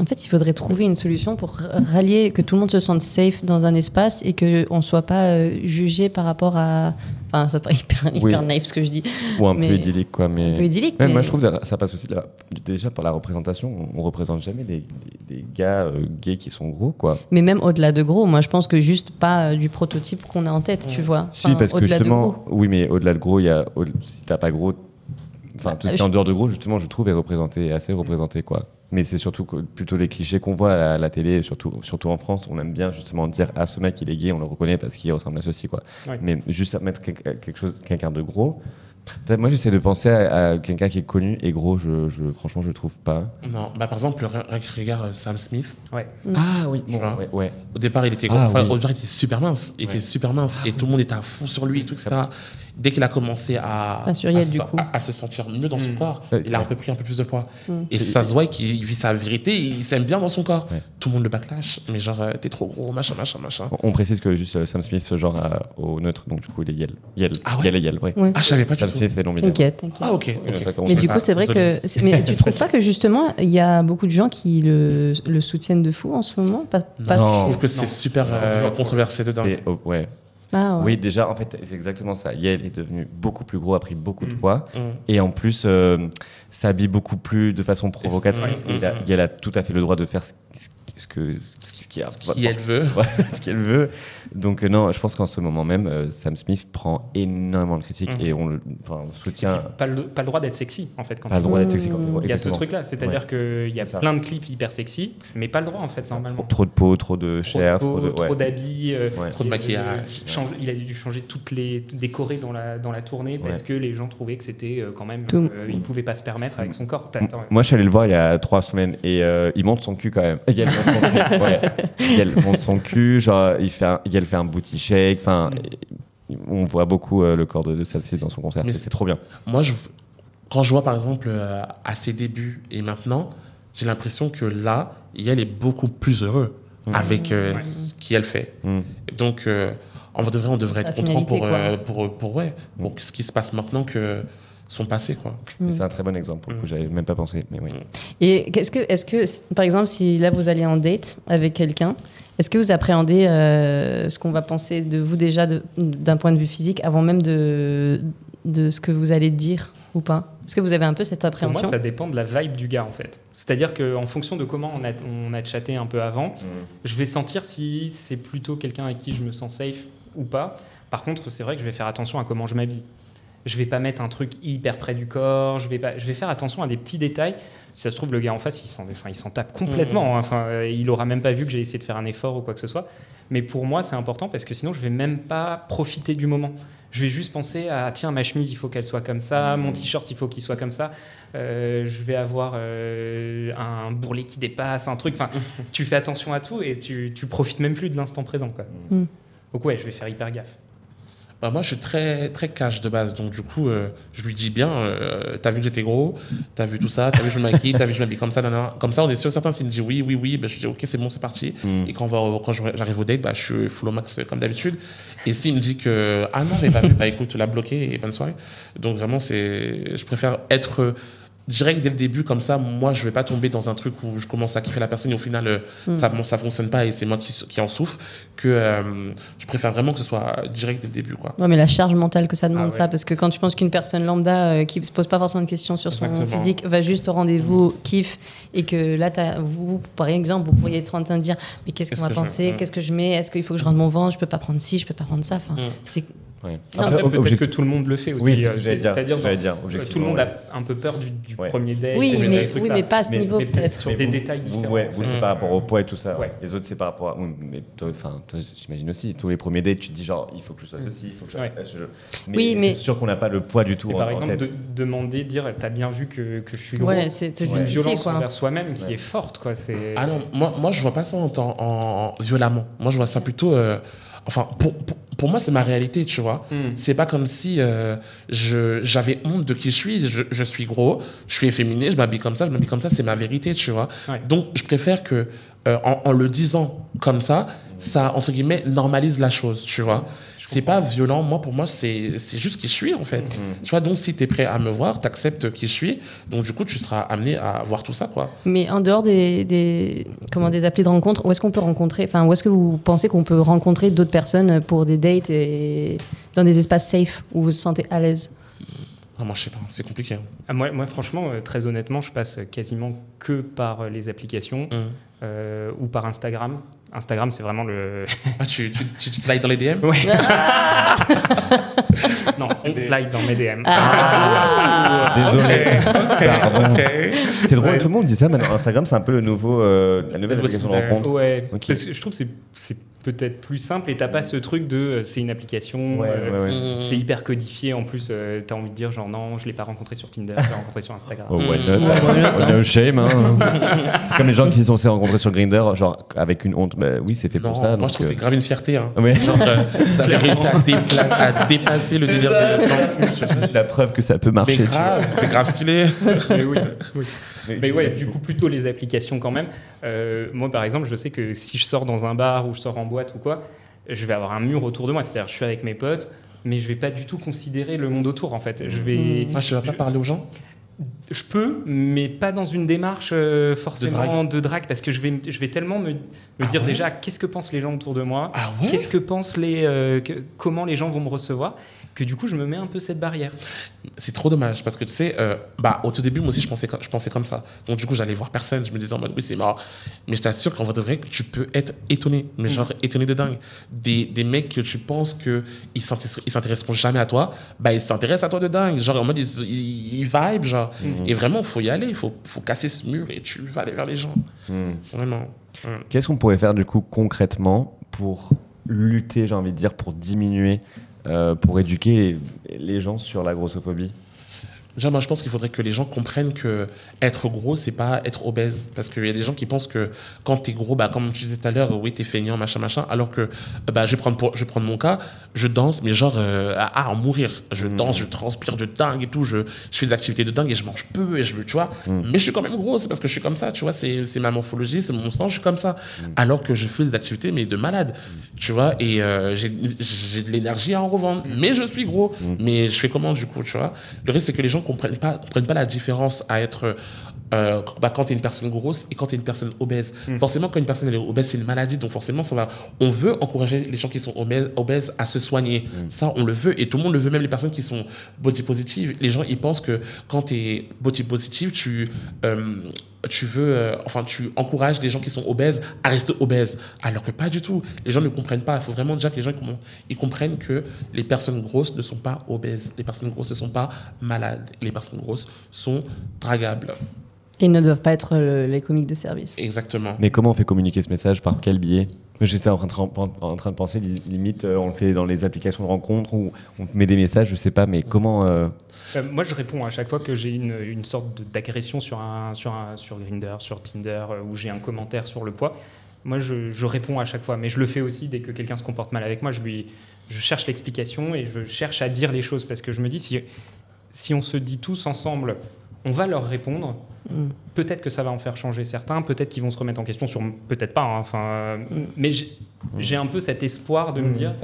En fait, il faudrait trouver une solution pour rallier, que tout le monde se sente safe dans un espace et qu'on ne soit pas euh, jugé par rapport à. Enfin, c'est pas hyper, hyper
Oui.
naïf ce que je dis.
Ou un
Mais-
peu idyllique, quoi. Mais...
Un peu idyllique. Mais...
Moi, je trouve que ça passe aussi la- déjà par la représentation. On représente jamais des, des- des gars euh, gays qui sont gros, quoi.
Mais même au-delà de gros, moi je pense que juste pas euh, du prototype qu'on a en tête, tu vois.
si,
Enfin,
parce que justement, oui, mais au-delà de gros, il y a, au- si t'as pas gros, enfin, tout ce qui est en dehors de gros, justement, je trouve est représenté, assez représenté, quoi. Mais c'est surtout plutôt les clichés qu'on voit à la, à la télé, surtout, surtout en France, on aime bien justement dire ah ce mec il est gay, on le reconnaît parce qu'il ressemble à ceci quoi.
Ouais.
Mais juste à mettre quelque quelque chose, quelqu'un de gros. Moi j'essaie de penser à, à quelqu'un qui est connu et gros, je, je- franchement je le trouve pas.
Non, bah, par exemple, re- regarde euh, Sam Smith.
Ouais.
Ah oui,
bon,
ouais, ouais.
Au départ, il était, gros.
Ah,
Enfin,
oui.
au départ, il était super mince. Il était super mince. et tout le monde était à fond sur lui, et tout, etc. Dès qu'il a commencé à, à, se-
du coup.
à- à se sentir mieux dans son
Mm.
corps,
Ouais,
il a un peu pris un peu plus de poids.
Mm.
Et ça se voit qu'il vit sa vérité, il s'aime bien dans son corps.
Ouais.
Tout le monde le backlash, mais genre, euh, t'es trop gros, machin, machin, machin.
On- précise que juste euh, Sam Smith ce genre au neutre, donc du coup il est Yel. Yel,
Ah ouais
Yel et Yel, ouais.
Ouais.
Ah, je savais pas du
Sam
tout.
Smith c'est non binaire.
T'inquiète, t'inquiète.
Ah, ok.
Euh,
ok.
d'accord, on
Mais du coup, c'est vrai que. Mais tu trouves pas que justement, il y a beaucoup de gens qui le, le soutiennent de fou en ce moment? Pas, pas-
Non.
Je trouve que c'est super euh, controversé dedans.
Oh, ouais.
Ah, ouais.
Oui, déjà, en fait, c'est exactement ça. Yel est devenu beaucoup plus gros, a pris beaucoup de
Mm.
poids.
Mm.
Et en plus, euh, s'habille beaucoup plus de façon provocatrice. Et il a-
Mm.
A tout à fait le droit de faire ce, ce que ce qui a
Ce qu'elle veut.
Ce qu'elle veut. Donc euh, non, je pense qu'en ce moment même, euh, Sam Smith prend énormément de critiques
Mhm.
et on le enfin, on soutient.
Pas le, pas le droit d'être sexy en fait. Quand
Pas le droit d'être sexy. Quand-
Il y a ce truc-là, c'est-à-dire qu'il y a plein de clips hyper sexy, mais pas le droit en fait normalement.
trop de peau, trop de chair, trop ouais.
d'habits, euh,
Ouais.
Trop de
il a
maquillage.
dû changer- il a dû changer toutes les décorer dans la dans la tournée parce
Ouais.
que les gens trouvaient que c'était quand même il pouvait pas se permettre avec son corps.
Moi, je suis allé le voir il y a trois semaines et euh, il monte son cul quand même. Yael monte son cul. Ouais. Yael monte son cul, genre il fait un, Yael fait un booty shake. Enfin,
Mm.
on voit beaucoup euh, le corps de, de celle-ci dans son concert. C'est trop bien.
Moi, je, quand je vois par exemple euh, à ses débuts et maintenant, j'ai l'impression que là, Yael est beaucoup plus heureux
Mhm.
avec euh,
Ouais.
ce qu'elle fait.
Mm.
Donc, euh, en vrai, de vrai, on devrait être content pour, euh, pour, pour, ouais, pour ce qui se passe maintenant que son passé. Quoi.
Mais C'est un très bon exemple. pour le coup,
Mm.
J'avais même pas pensé, mais oui.
Mm.
Et qu'est-ce que, est-ce que, par exemple, si là vous allez en date avec quelqu'un, est-ce que vous appréhendez euh, ce qu'on va penser de vous déjà de- d'un point de vue physique avant même de, de ce que vous allez dire ou pas? Est-ce que vous avez un peu cette
Pour
appréhension?
moi, ça dépend de la vibe du gars en fait. C'est-à-dire qu'en fonction de comment on a, on a chatté un peu avant, je vais sentir si c'est plutôt quelqu'un avec qui je me sens safe ou pas. Par contre, c'est vrai que je vais faire attention à comment je m'habille. Je vais pas mettre un truc hyper près du corps. Je vais pas, je vais faire attention à des petits détails. Si ça se trouve, le gars en face, il s'en, enfin, tape complètement. hein. Enfin, euh, il aura même pas vu que j'ai essayé de faire un effort ou quoi que ce soit. Mais pour moi, c'est important parce que sinon, je vais même pas profiter du moment. Je vais juste penser à tiens, ma chemise, il faut qu'elle soit comme ça. Mon t-shirt, il faut qu'il soit comme ça. Euh, je vais avoir euh, un bourrelet qui dépasse, un truc. Enfin, tu fais attention à tout et tu, tu profites même plus de l'instant présent. Quoi.
Mm.
Donc ouais, je vais faire hyper gaffe.
Bah, moi, je suis très, très cash de base. Donc, du coup, euh, je lui dis bien euh, T'as vu que j'étais gros? T'as vu tout ça? T'as vu que je me maquille? T'as vu que je m'habille comme ça nanana? Comme ça, on est sûr certain. S'il me dit oui, oui, oui, bah, je dis Ok, c'est bon, c'est parti.
Mm.
Et quand, on va quand j'arrive au date, bah, je suis full au max comme d'habitude. Et s'il me dit que Ah non, j'ai pas vu, bah écoute, l'as bloqué et bonne soirée. Donc, vraiment, c'est je préfère être. Direct dès le début comme ça moi je vais pas tomber dans un truc où je commence à kiffer la personne et au final euh,
Mm.
ça bon, ça fonctionne pas et c'est moi qui, qui en souffre que euh, je préfère vraiment que ce soit direct dès le début quoi
Ouais, mais la charge mentale que ça demande,
Ah ouais.
ça, parce que quand tu penses qu'une personne lambda euh, qui se pose pas forcément de questions sur son physique va juste au rendez-vous, kiffe, et que là, vous, par exemple, vous pourriez être en train de dire Mais qu'est-ce qu'on va
que
penser
Mm.
Qu'est-ce que je mets Est-ce qu'il faut que je rende mon ventre Je peux pas prendre ci, je peux pas prendre ça. Enfin,
Mm.
c'est.
Ouais.
Après, peut-être que tout le monde le fait aussi.
Oui,
euh, C'est-à-dire, euh, tout le monde
ouais.
a un peu peur du, du
Ouais.
premier date.
Oui, mais, oui, mais pas à ce
Mais-
niveau,
mais
peut-être.
sur des détails
Vous,
différents.
ouais, vous, c'est
Mm.
par rapport au poids et tout ça.
Ouais.
Les autres, c'est par rapport à. oui, mais toi, enfin, toi, j'imagine aussi. Tous les premiers dates, tu te dis genre, il faut que je sois ceci, il faut que je.
Ouais.
je-
Oui, mais-
C'est sûr qu'on n'a pas le poids du tout.
Et
en-
par
en
exemple,
tête.
de, demander, dire, t'as bien vu que, que je suis.
Ouais, c'est
une violence envers soi-même qui est forte, quoi.
Ah non, moi, moi je vois pas ça en, temps- en- en- violemment. Moi je vois ça plutôt. Enfin, pour, pour, pour moi c'est ma réalité, tu vois.
Hmm.
C'est pas comme si euh, j'avais honte de qui je suis. Je, je suis gros, je suis efféminé, je m'habille comme ça, je m'habille comme ça, c'est ma vérité, tu vois.
Ouais.
Donc je préfère que, euh, en, en le disant comme ça, ça, entre guillemets, normalise la chose, tu vois. C'est pas violent, moi pour moi c'est c'est juste qui je suis en fait. Tu vois, donc si tu es prêt à me voir, tu acceptes qui je suis, donc du coup tu seras amené à voir tout ça quoi.
Mais en dehors des, des, comment, des applis de rencontre, où est-ce qu'on peut rencontrer Enfin, où est-ce que vous pensez qu'on peut rencontrer d'autres personnes pour des dates et dans des espaces safe où vous vous sentez à l'aise?
Ah, moi je sais pas, c'est compliqué. hein.
Ah, moi, moi, franchement, euh, très honnêtement, je passe quasiment que par euh, les applications
Hum.
euh, ou par Instagram. Instagram, c'est vraiment le.
Ah, tu, tu, tu, tu slides dans les DM
Ouais. non, on slide dans mes DM.
Ah.
Désolé. C'est drôle, tout le monde dit ça maintenant. Instagram, c'est un peu le nouveau, euh, la nouvelle
Le
application de rencontre.
Ouais,
Ok.
parce que je trouve que c'est peut-être plus simple et t'as pas ce truc de euh, c'est une application,
Ouais,
euh,
ouais, ouais.
Mmh.
c'est hyper codifié en plus, euh, t'as envie de dire genre non, je l'ai pas rencontré sur Tinder, je l'ai rencontré sur Instagram.
Oh, why
Mm.
not,
Ouais, why not,
Oh,
hein.
no shame. Hein. c'est comme les gens qui se sont rencontrés sur Grinder, genre avec une honte. Bah, oui, c'est fait
Non,
pour ça.
moi
donc,
je trouve que
euh,
c'est grave une fierté. Hein.
Ouais.
Genre, euh, avez réussi à, dépla- à dépasser le délire de
la preuve que ça peut marcher. Vois.
grave, c'est grave stylé.
Mais oui, oui.
Mais
ouais, du coup, plutôt les applications quand même. Euh, moi, par exemple, je sais que si je sors dans un bar ou je sors en boîte ou quoi, je vais avoir un mur autour de moi. C'est-à-dire, je suis avec mes potes, mais je vais pas du tout considérer le monde autour, en fait. Je vais,
Moi je vais pas parler aux gens?
je peux, mais pas dans une démarche euh, forcément de drague, parce que je vais, je vais tellement me, me
Ah
dire
ouais?
déjà qu'est-ce que pensent les gens autour de moi,
Ah ouais?
Qu'est-ce que pensent les, euh, que- comment les gens vont me recevoir, que du coup, je me mets un peu cette barrière.
C'est trop dommage parce que tu sais, euh, bah, au tout début, moi aussi, je pensais, je pensais comme ça. Donc, du coup, j'allais voir personne. Je me disais en mode, oui, c'est mort. Mais je t'assure qu'en vrai de vrai, tu peux être étonné. Mais genre, étonné de dingue. Des, des mecs que tu penses qu'ils ils s'intéresseront jamais à toi, bah, ils s'intéressent à toi de dingue. Genre, en mode, ils, ils, ils vibent, genre. Et vraiment, faut y aller. Il faut, faut casser ce mur et tu vas aller vers les gens.
Hmm.
Vraiment.
Qu'est-ce qu'on pourrait faire du coup concrètement pour lutter, j'ai envie de dire, pour diminuer, pour éduquer les, les gens sur la grossophobie
Déjà, moi, je pense qu'il faudrait que les gens comprennent que être gros, c'est pas être obèse. Parce qu'il y a des gens qui pensent que quand t'es gros, bah, comme je disais tout à l'heure, oui, t'es feignant, machin, machin. Alors que, euh, bah, je vais prendre, pour, je vais prendre mon cas, je danse, mais genre, euh, à, à en mourir. Je danse, je transpire de dingue et tout, je, je fais des activités de dingue et je mange peu, et je, tu vois. Mais je suis quand même gros, c'est parce que je suis comme ça, tu vois. C'est c'est ma morphologie, c'est mon sang, je suis comme ça. Alors que je fais des activités, mais de malade, tu vois. Et euh, j'ai j'ai de l'énergie à en revendre. Mais je suis gros. Mais je fais comment, du coup, tu vois? Le risque, c'est que les gens comprennent pas, comprennent pas la différence à être. euh, bah, quand tu es une personne grosse et quand tu es une personne obèse. Forcément, quand une personne elle est obèse, c'est une maladie. Donc, forcément, ça va. On veut encourager les gens qui sont obèses, obèses à se soigner. Ça, on le veut. Et tout le monde le veut, même les personnes qui sont body positives. Les gens, ils pensent que quand tu es body positive, tu. euh, tu veux, euh, enfin, tu encourages les gens qui sont obèses à rester obèses. Alors que pas du tout. Les gens ne comprennent pas. Il faut vraiment déjà que les gens ils, comprennent que les personnes grosses ne sont pas obèses. Les personnes grosses ne sont pas malades. Les personnes grosses sont dragables.
Ils ne doivent pas être les comiques de service.
Exactement.
Mais comment on fait communiquer ce message Par quel biais? J'étais en train, de- en train de penser, li- limite, euh, on le fait dans les applications de rencontres ou on met des messages, je sais pas, mais comment. euh,
Euh, moi, je réponds à chaque fois que j'ai une, une sorte d'agression sur, un, sur, un, sur Grindr, sur Tinder, euh, où j'ai un commentaire sur le poids. moi, je, je réponds à chaque fois, mais je le fais aussi dès que quelqu'un se comporte mal avec moi. Je lui, je cherche l'explication et je cherche à dire les choses parce que je me dis si si on se dit tous ensemble, on va leur répondre.
Mm.
Peut-être que ça va en faire changer certains, peut-être qu'ils vont se remettre en question sur, peut-être pas. hein, Enfin, euh, mais j'ai j'ai un peu cet espoir de me dire,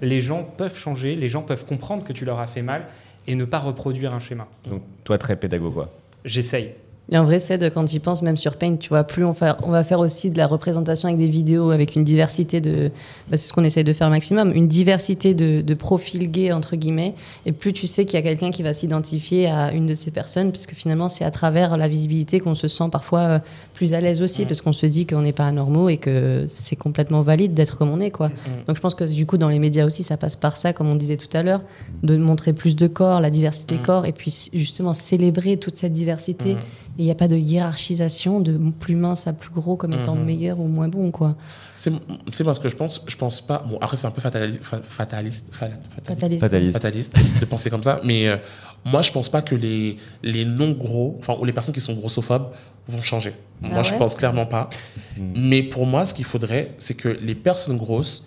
les gens peuvent changer, les gens peuvent comprendre que tu leur as fait mal et ne pas reproduire un schéma.
Donc, toi, très pédago, quoi.
J'essaye.
A un vrai c'est quand j'y pense, même sur Paint, tu vois, plus on, fa- on va faire aussi de la représentation avec des vidéos, avec une diversité de. bah, c'est ce qu'on essaye de faire maximum, une diversité de, de profils gays, entre guillemets, et plus tu sais qu'il y a quelqu'un qui va s'identifier à une de ces personnes, puisque finalement, c'est à travers la visibilité qu'on se sent parfois euh, plus à l'aise aussi, parce qu'on se dit qu'on n'est pas anormaux et que c'est complètement valide d'être comme on est, quoi. Donc je pense que du coup, dans les médias aussi, ça passe par ça, comme on disait tout à l'heure, de montrer plus de corps, la diversité des corps, et puis justement célébrer toute cette diversité. Il n'y a pas de hiérarchisation de plus mince à plus gros comme étant meilleur ou moins bon, quoi.
C'est c'est moi ce que je pense. Je pense pas. Bon, après, c'est un peu fatali- fa- fataliste, fa- fataliste,
Fataliste.
Fataliste.
fataliste de penser comme ça. Mais euh, moi, je pense pas que les, les non-gros, enfin, ou les personnes qui sont grossophobes vont changer.
Ah
moi, je pense clairement pas. Mais pour moi, ce qu'il faudrait, c'est que les personnes grosses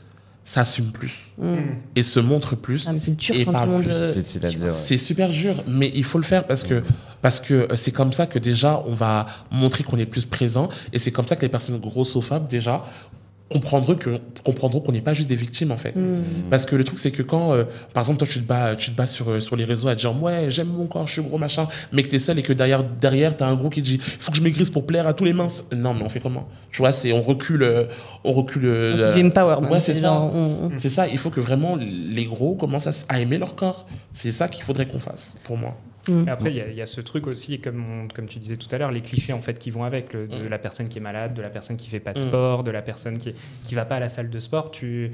s'assument plus et se montrent plus
Ah, c'est dur
et
quand tout le
parlent
monde.
plus.
euh.
C'est super dur, mais il faut le faire parce que parce que euh, c'est comme ça que déjà on va montrer qu'on est plus présent et c'est comme ça que les personnes grossophobes déjà comprendront que comprendront qu'on n'est pas juste des victimes en fait. Parce que le truc c'est que quand euh, par exemple toi tu te bats tu te bats sur euh, sur les réseaux à dire ouais, j'aime mon corps, je suis gros machin, mais que t'es seul et que derrière derrière t'as un gros qui dit faut que je maigrisse pour plaire à tous les minces. Non, mais on fait comment? Tu vois, c'est on recule euh, on recule euh,
On même.
Ouais, c'est ça.
on-
C'est ça, il faut que vraiment les gros commencent à aimer leur corps. C'est ça qu'il faudrait qu'on fasse, pour moi.
Et après, il y a- il y, a ce truc aussi, comme, on- comme tu disais tout à l'heure, les clichés en fait qui vont avec, le- de
Mm.
la personne qui est malade, de la personne qui fait pas de
Mm.
sport, de la personne qui qui va pas à la salle de sport. Tu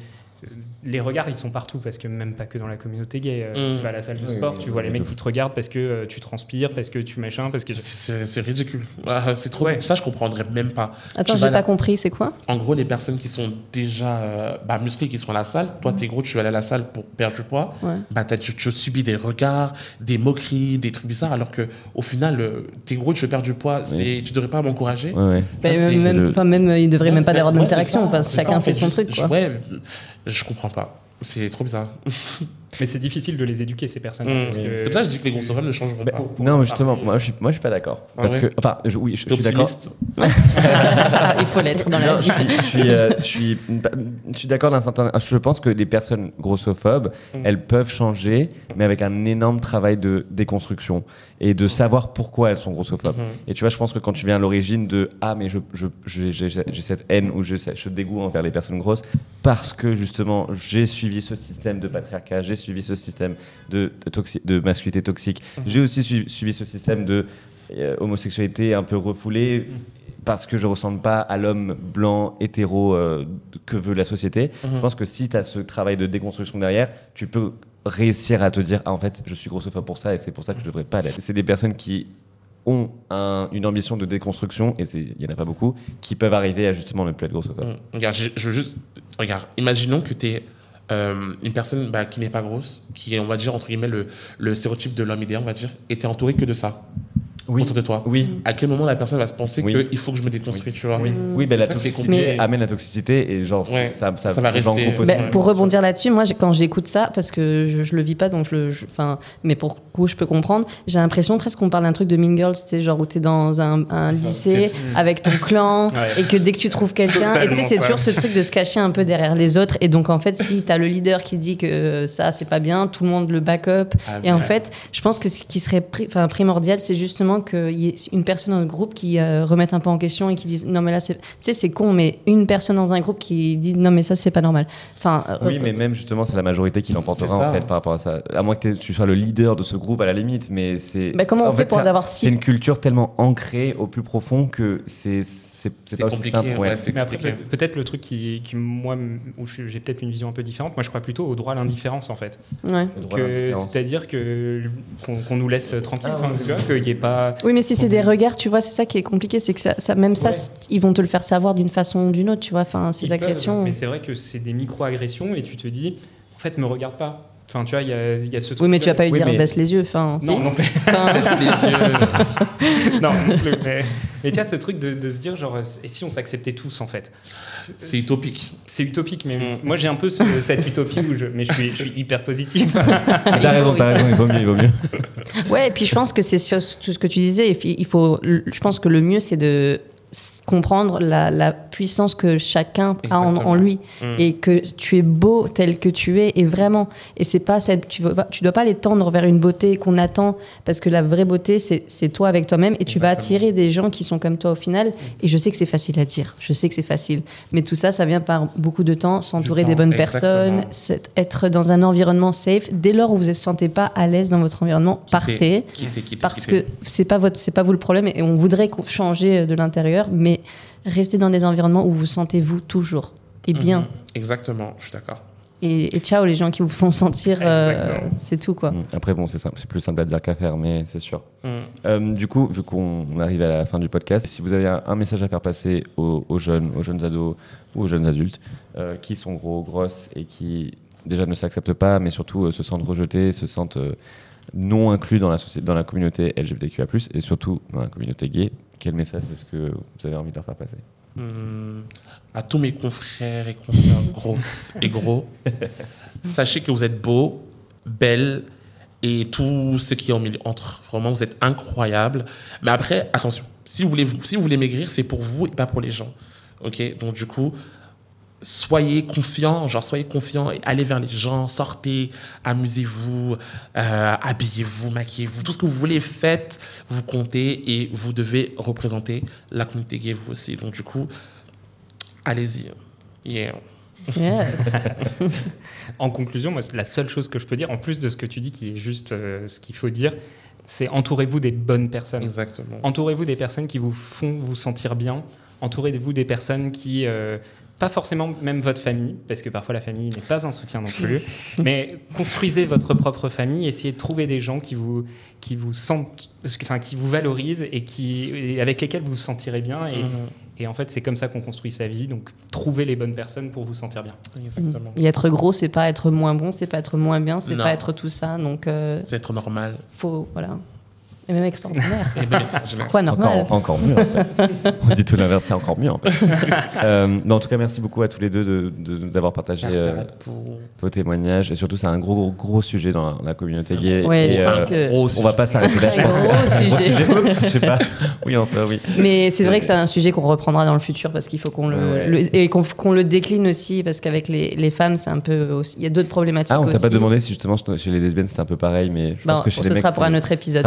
les regards, ils sont partout parce que même pas que dans la communauté gay. euh,
Mm.
Tu vas à la salle de sport, tu vois les mecs qui te regardent parce que euh, tu transpires, parce que tu machin, parce que
C'est- ridicule. Ah, C'est trop.
Ouais.
Ça, je comprendrais même pas.
Attends, j'ai pas compris, c'est quoi?
En gros, les personnes qui sont déjà euh, bah, musclées, qui sont à la salle, toi, t'es gros, tu vas aller à la salle pour perdre du poids,
Ouais.
bah, tu, tu subis des regards, des moqueries, des trucs bizarres, alors que au final, euh, t'es gros, tu veux perdre du poids, c'est- tu devrais pas m'encourager.
Ouais, ouais.
Bah, même, même,
le-
enfin, même, il devrait même pas
Ouais,
avoir
ouais,
d'interaction, parce que chacun fait son truc, quoi.
Je comprends pas. C'est trop bizarre.
mais c'est difficile de les éduquer ces personnes.
Mm. C'est pour ça que je dis que les grossophobes ne changeront
Mais-
pas.
non, mais justement, moi je suis, moi, je suis pas d'accord.
Ah
Parce que, enfin, je- oui, je, suis d'accord.
Il faut l'être dans la
Non,
vie.
je suis, je suis, euh, je suis, je suis d'accord d'un certain. Je pense que les personnes grossophobes,
Mm.
elles peuvent changer, mais avec un énorme travail de déconstruction et de savoir pourquoi elles sont grossophobes.
Mhm.
Et tu vois, je pense que quand tu viens à l'origine de ah mais je, je, je- j'ai, j'ai cette haine ou je, ce dégoût envers les personnes grosses parce que justement j'ai suivi ce système de patriarcat, j'ai suivi ce système de, de, masculinité toxique, j'ai aussi suivi, suivi ce système de euh, homosexualité un peu refoulée parce que je ressemble pas à l'homme blanc hétéro euh, que veut la société. Je pense que si tu as ce travail de déconstruction derrière, tu peux réussir à te dire ah en fait je suis grossophobe pour ça et c'est pour ça que je devrais pas l'être. C'est des personnes qui ont un- une ambition de déconstruction et il y en a pas beaucoup qui peuvent arriver à justement ne plus être grossophobe.
Mm. Regarde, je, je juste. Regarde, imaginons que tu es une personne bah, qui n'est pas grosse, qui est, on va dire, entre guillemets, le, le stéréotype de l'homme idéal, on va dire, et tu es entouré que de ça
Oui.
autour de toi.
Oui.
À quel moment la personne va se penser
Oui.
qu'il faut que je me déconstruise, tu vois
Oui, oui ben, la toxicité
compliqué.
amène la toxicité et genre
Ouais,
ça, ça,
ça va rester.
groupe aussi.
Ben, pour rebondir là-dessus, moi, quand j'écoute ça, parce que je, je le vis pas, donc je le, je- mais pour le coup, je peux comprendre. J'ai l'impression presque qu'on parle d'un truc de Mean Girls, tu genre où t'es dans un, un lycée avec ton clan
Ouais.
et que dès que tu trouves quelqu'un, et tu sais, c'est toujours ce truc de se cacher un peu derrière les autres. Et donc, en fait, si t'as le leader qui dit que ça, c'est pas bien, tout le monde le back up.
Ah,
Et en
ouais.
fait, je pense que ce qui serait pri- enfin, primordial, c'est justement qu'il y ait une personne dans le groupe qui euh, remette un peu en question et qui dise non mais là c'est, tu sais c'est con, mais une personne dans un groupe qui dit non mais ça c'est pas normal. Enfin, euh,
Oui, mais même justement, c'est la majorité qui l'emportera
C'est
en fait par rapport à ça. À moins que tu sois le leader de ce groupe à la limite, mais c'est.
Bah, comment on
en
fait pour
c'est-
avoir
C'est
si
une culture tellement ancrée au plus profond que c'est c'est pas
compliqué,
simple. ouais.
Mais après, peut-être le truc qui, qui moi, où je- j'ai peut-être une vision un peu différente, moi je crois plutôt au droit à l'indifférence en fait.
ouais.
Le droit à
Que-
l'indifférence.
C'est-à-dire que qu'on qu'on nous laisse tranquille,
Ah,
enfin,
ouais.
tu vois, qu'il n'y ait pas.
Oui, mais si c'est des regards, tu vois, c'est ça qui est compliqué, c'est que ça, ça- même ça, ils vont te le faire savoir d'une façon ou d'une autre, tu vois. Enfin, ces
Ils peuvent,
agressions.
mais c'est vrai que c'est des micro-agressions et tu te dis, en fait, me regarde pas. Enfin, tu vois, il y a, il y a ce truc.
Oui, mais tu vas pas lui dire
mais-
baisse les yeux. Enfin, si.
Non, non plus.
Enfin,
Les yeux.
non, non plus. Mais, mais tu vois, ce truc de, de se dire, genre, et si on s'acceptait tous, en fait?
C'est utopique.
C'est utopique, mais moi, j'ai un peu ce- cette utopie où je. Mais je suis, je suis hyper positif.
T'as raison, t'as raison, il vaut mieux, il vaut mieux.
Ouais, et puis je pense que c'est sur tout ce que tu disais. il faut, je pense que le mieux, c'est de comprendre la, la puissance que chacun a en, lui
Mm.
et que tu es beau tel que tu es. Et vraiment et c'est pas cette tu, vas pas- tu dois pas les tendre vers une beauté qu'on attend parce que la vraie beauté c'est toi avec toi-même et tu vas attirer des gens qui sont comme toi au final. Et je sais que c'est facile à dire. Je sais que c'est facile. Mais tout ça ça vient par beaucoup de temps s'entourer des bonnes
exactement.
personnes être dans un environnement safe. Dès lors où vous ne vous sentez pas à l'aise dans votre environnement partez.
Quittez, quittez,
parce que c'est pas votre c'est pas vous le problème et on voudrait changer de l'intérieur mais restez dans des environnements où vous sentez vous toujours et bien
Mhm. Exactement, je suis d'accord.
et, et ciao les gens qui vous font sentir euh, c'est tout quoi
Mm. Après, bon, c'est plus simple à dire qu'à faire, mais c'est sûr.
Mm.
Euh, du coup, vu qu'on arrive à la fin du podcast, si vous avez un, un message à faire passer aux, aux jeunes, aux jeunes ados ou aux jeunes adultes euh, qui sont gros, grosses et qui déjà ne s'acceptent pas, mais surtout euh, se sentent rejetés, se sentent euh, non inclus dans la, société, dans la communauté LGBTQIA+, et surtout dans la communauté gay, quel message est-ce que vous avez envie de leur faire passer
Hum, à tous mes confrères et consoeurs grosses et gros, sachez que vous êtes beaux, belles et tout ce qui est en milieu entre. Vraiment, vous êtes incroyables. Mais après, attention, si vous voulez, si vous voulez maigrir, c'est pour vous et pas pour les gens. Ok? Donc, du coup, soyez confiants, genre soyez confiants et allez vers les gens, sortez, amusez-vous, euh, habillez-vous, maquillez-vous, tout ce que vous voulez, faites, vous comptez et vous devez représenter la communauté gay vous aussi. Donc du coup, allez-y. Yeah.
Yes.
En conclusion, moi, la seule chose que je peux dire, en plus de ce que tu dis, qui est juste euh, ce qu'il faut dire, c'est entourez-vous des bonnes personnes.
Exactement.
Entourez-vous des personnes qui vous font vous sentir bien. Entourez-vous des personnes qui, euh, pas forcément même votre famille, parce que parfois la famille n'est pas un soutien non plus, mais construisez votre propre famille. Essayez de trouver des gens qui vous, qui vous sentent, enfin, qui vous valorisent et qui, et avec lesquels vous vous sentirez bien. Et,
Mhm.
et en fait, c'est comme ça qu'on construit sa vie. Donc, trouvez les bonnes personnes pour vous sentir bien.
Exactement.
et être gros c'est pas être moins bon c'est pas être moins bien c'est pas être tout ça donc euh,
C'est être normal.
faut voilà et même extraordinaire
Et bien extraordinaire.
pourquoi normal
Encore, encore mieux, en fait. On dit tout l'inverse, c'est encore mieux, en fait. Euh, mais en tout cas, merci beaucoup à tous les deux de, de nous avoir partagé euh, vos témoignages. Et surtout, c'est un gros, gros, gros sujet dans la, la communauté gay.
Ouais,
Et,
je pense
euh,
que-
Gros
On va pas s'arrêter là. je pense.
gros sujet.
Je sais pas. Oui, en soi, oui.
Mais c'est vrai que c'est un sujet qu'on reprendra dans le futur parce qu'il faut qu'on le,
Ouais.
le- et qu'on le décline aussi parce qu'avec les, les femmes c'est un peu aussi il y a d'autres problématiques
Ah, on t'a pas demandé si justement chez les lesbiennes c'était un peu pareil, mais je
Bon,
pense que chez
ce
les mecs.
sera pour
c'est-
un autre épisode.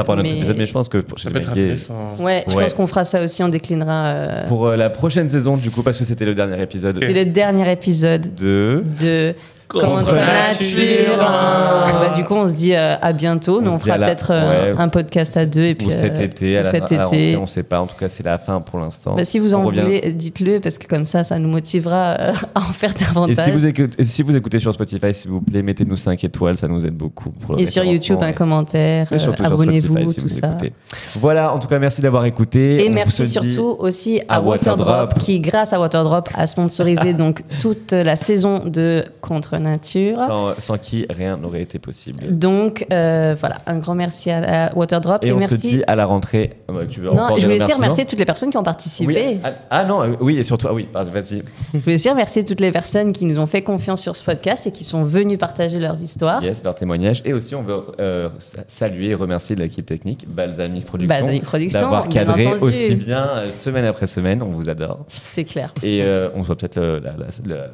Mais-
épisode, mais je pense que pour- chez
Ça peut être intéressant.
Ouais, je
Ouais.
pense qu'on fera ça aussi, on déclinera. euh,
Pour euh, la prochaine saison, du coup, parce que c'était le dernier épisode
C'est le dernier épisode
de.
de
Contre nature.
Bah, du coup, on se dit euh, à bientôt. Nous,
On
fera peut-être euh,
ouais.
un podcast à deux et puis
Ou cet
euh,
été, à
ou
la,
cet été.
on sait pas. En tout cas, c'est la fin pour l'instant.
Bah, si vous en voulez, dites-le parce que comme ça, ça nous motivera euh, à en faire
Et
davantage.
si, vous écoutez, et si vous écoutez sur Spotify, s'il vous plaît, mettez-nous 5 étoiles, ça nous aide beaucoup. Pour
Et sur YouTube, un commentaire, abonnez-vous,
si
tout ça.
écoutez. Voilà, en tout cas, merci d'avoir écouté.
Et
On
merci surtout aussi à,
à
Waterdrop,
Waterdrop.
qui, grâce à Waterdrop, a sponsorisé donc toute la saison de Contre Nature.
Sans, sans qui rien n'aurait été possible.
Donc euh, voilà, un grand merci à, à Waterdrop
Et,
et,
on
merci.
se dit à la rentrée. Bah, tu veux
non,
encore
je voulais aussi remercier toutes les personnes qui ont participé.
Oui, ah, ah non, euh, oui, et surtout, ah oui, vas-y.
Je voulais aussi remercier toutes les personnes qui nous ont fait confiance sur ce podcast et qui sont venues partager leurs histoires.
Yes, leur témoignage. Et aussi, on veut euh, sa- saluer et remercier l'équipe technique, Balsamique Production,
Balsamique Production,
d'avoir cadré
entendu.
aussi bien euh, semaine après semaine. On vous adore.
C'est clair.
Et euh, on se voit peut-être euh, la, la- la-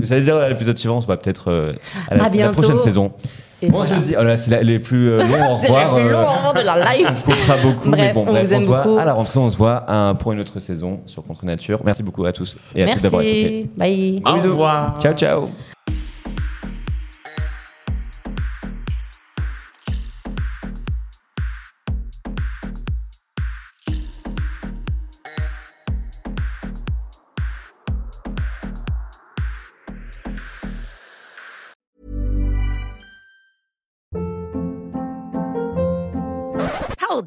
J'allais dire à l'épisode suivant, on se voit peut-être euh, à la,
À
la
bientôt.
prochaine saison.
Et
Bon,
voilà.
on se dit, oh là, c'est la- les plus euh, longs au
C'est
revoir.
le plus long
euh,
au revoir de la live.
on coupera beaucoup,
Bref,
mais bon,
on
bref,
vous aime
se voit
beaucoup.
à la rentrée, on se voit un- pour une autre saison sur Contre Nature. Merci beaucoup à tous et à tous d'avoir écouté.
Merci. Bye.
Au revoir.
Ciao, ciao.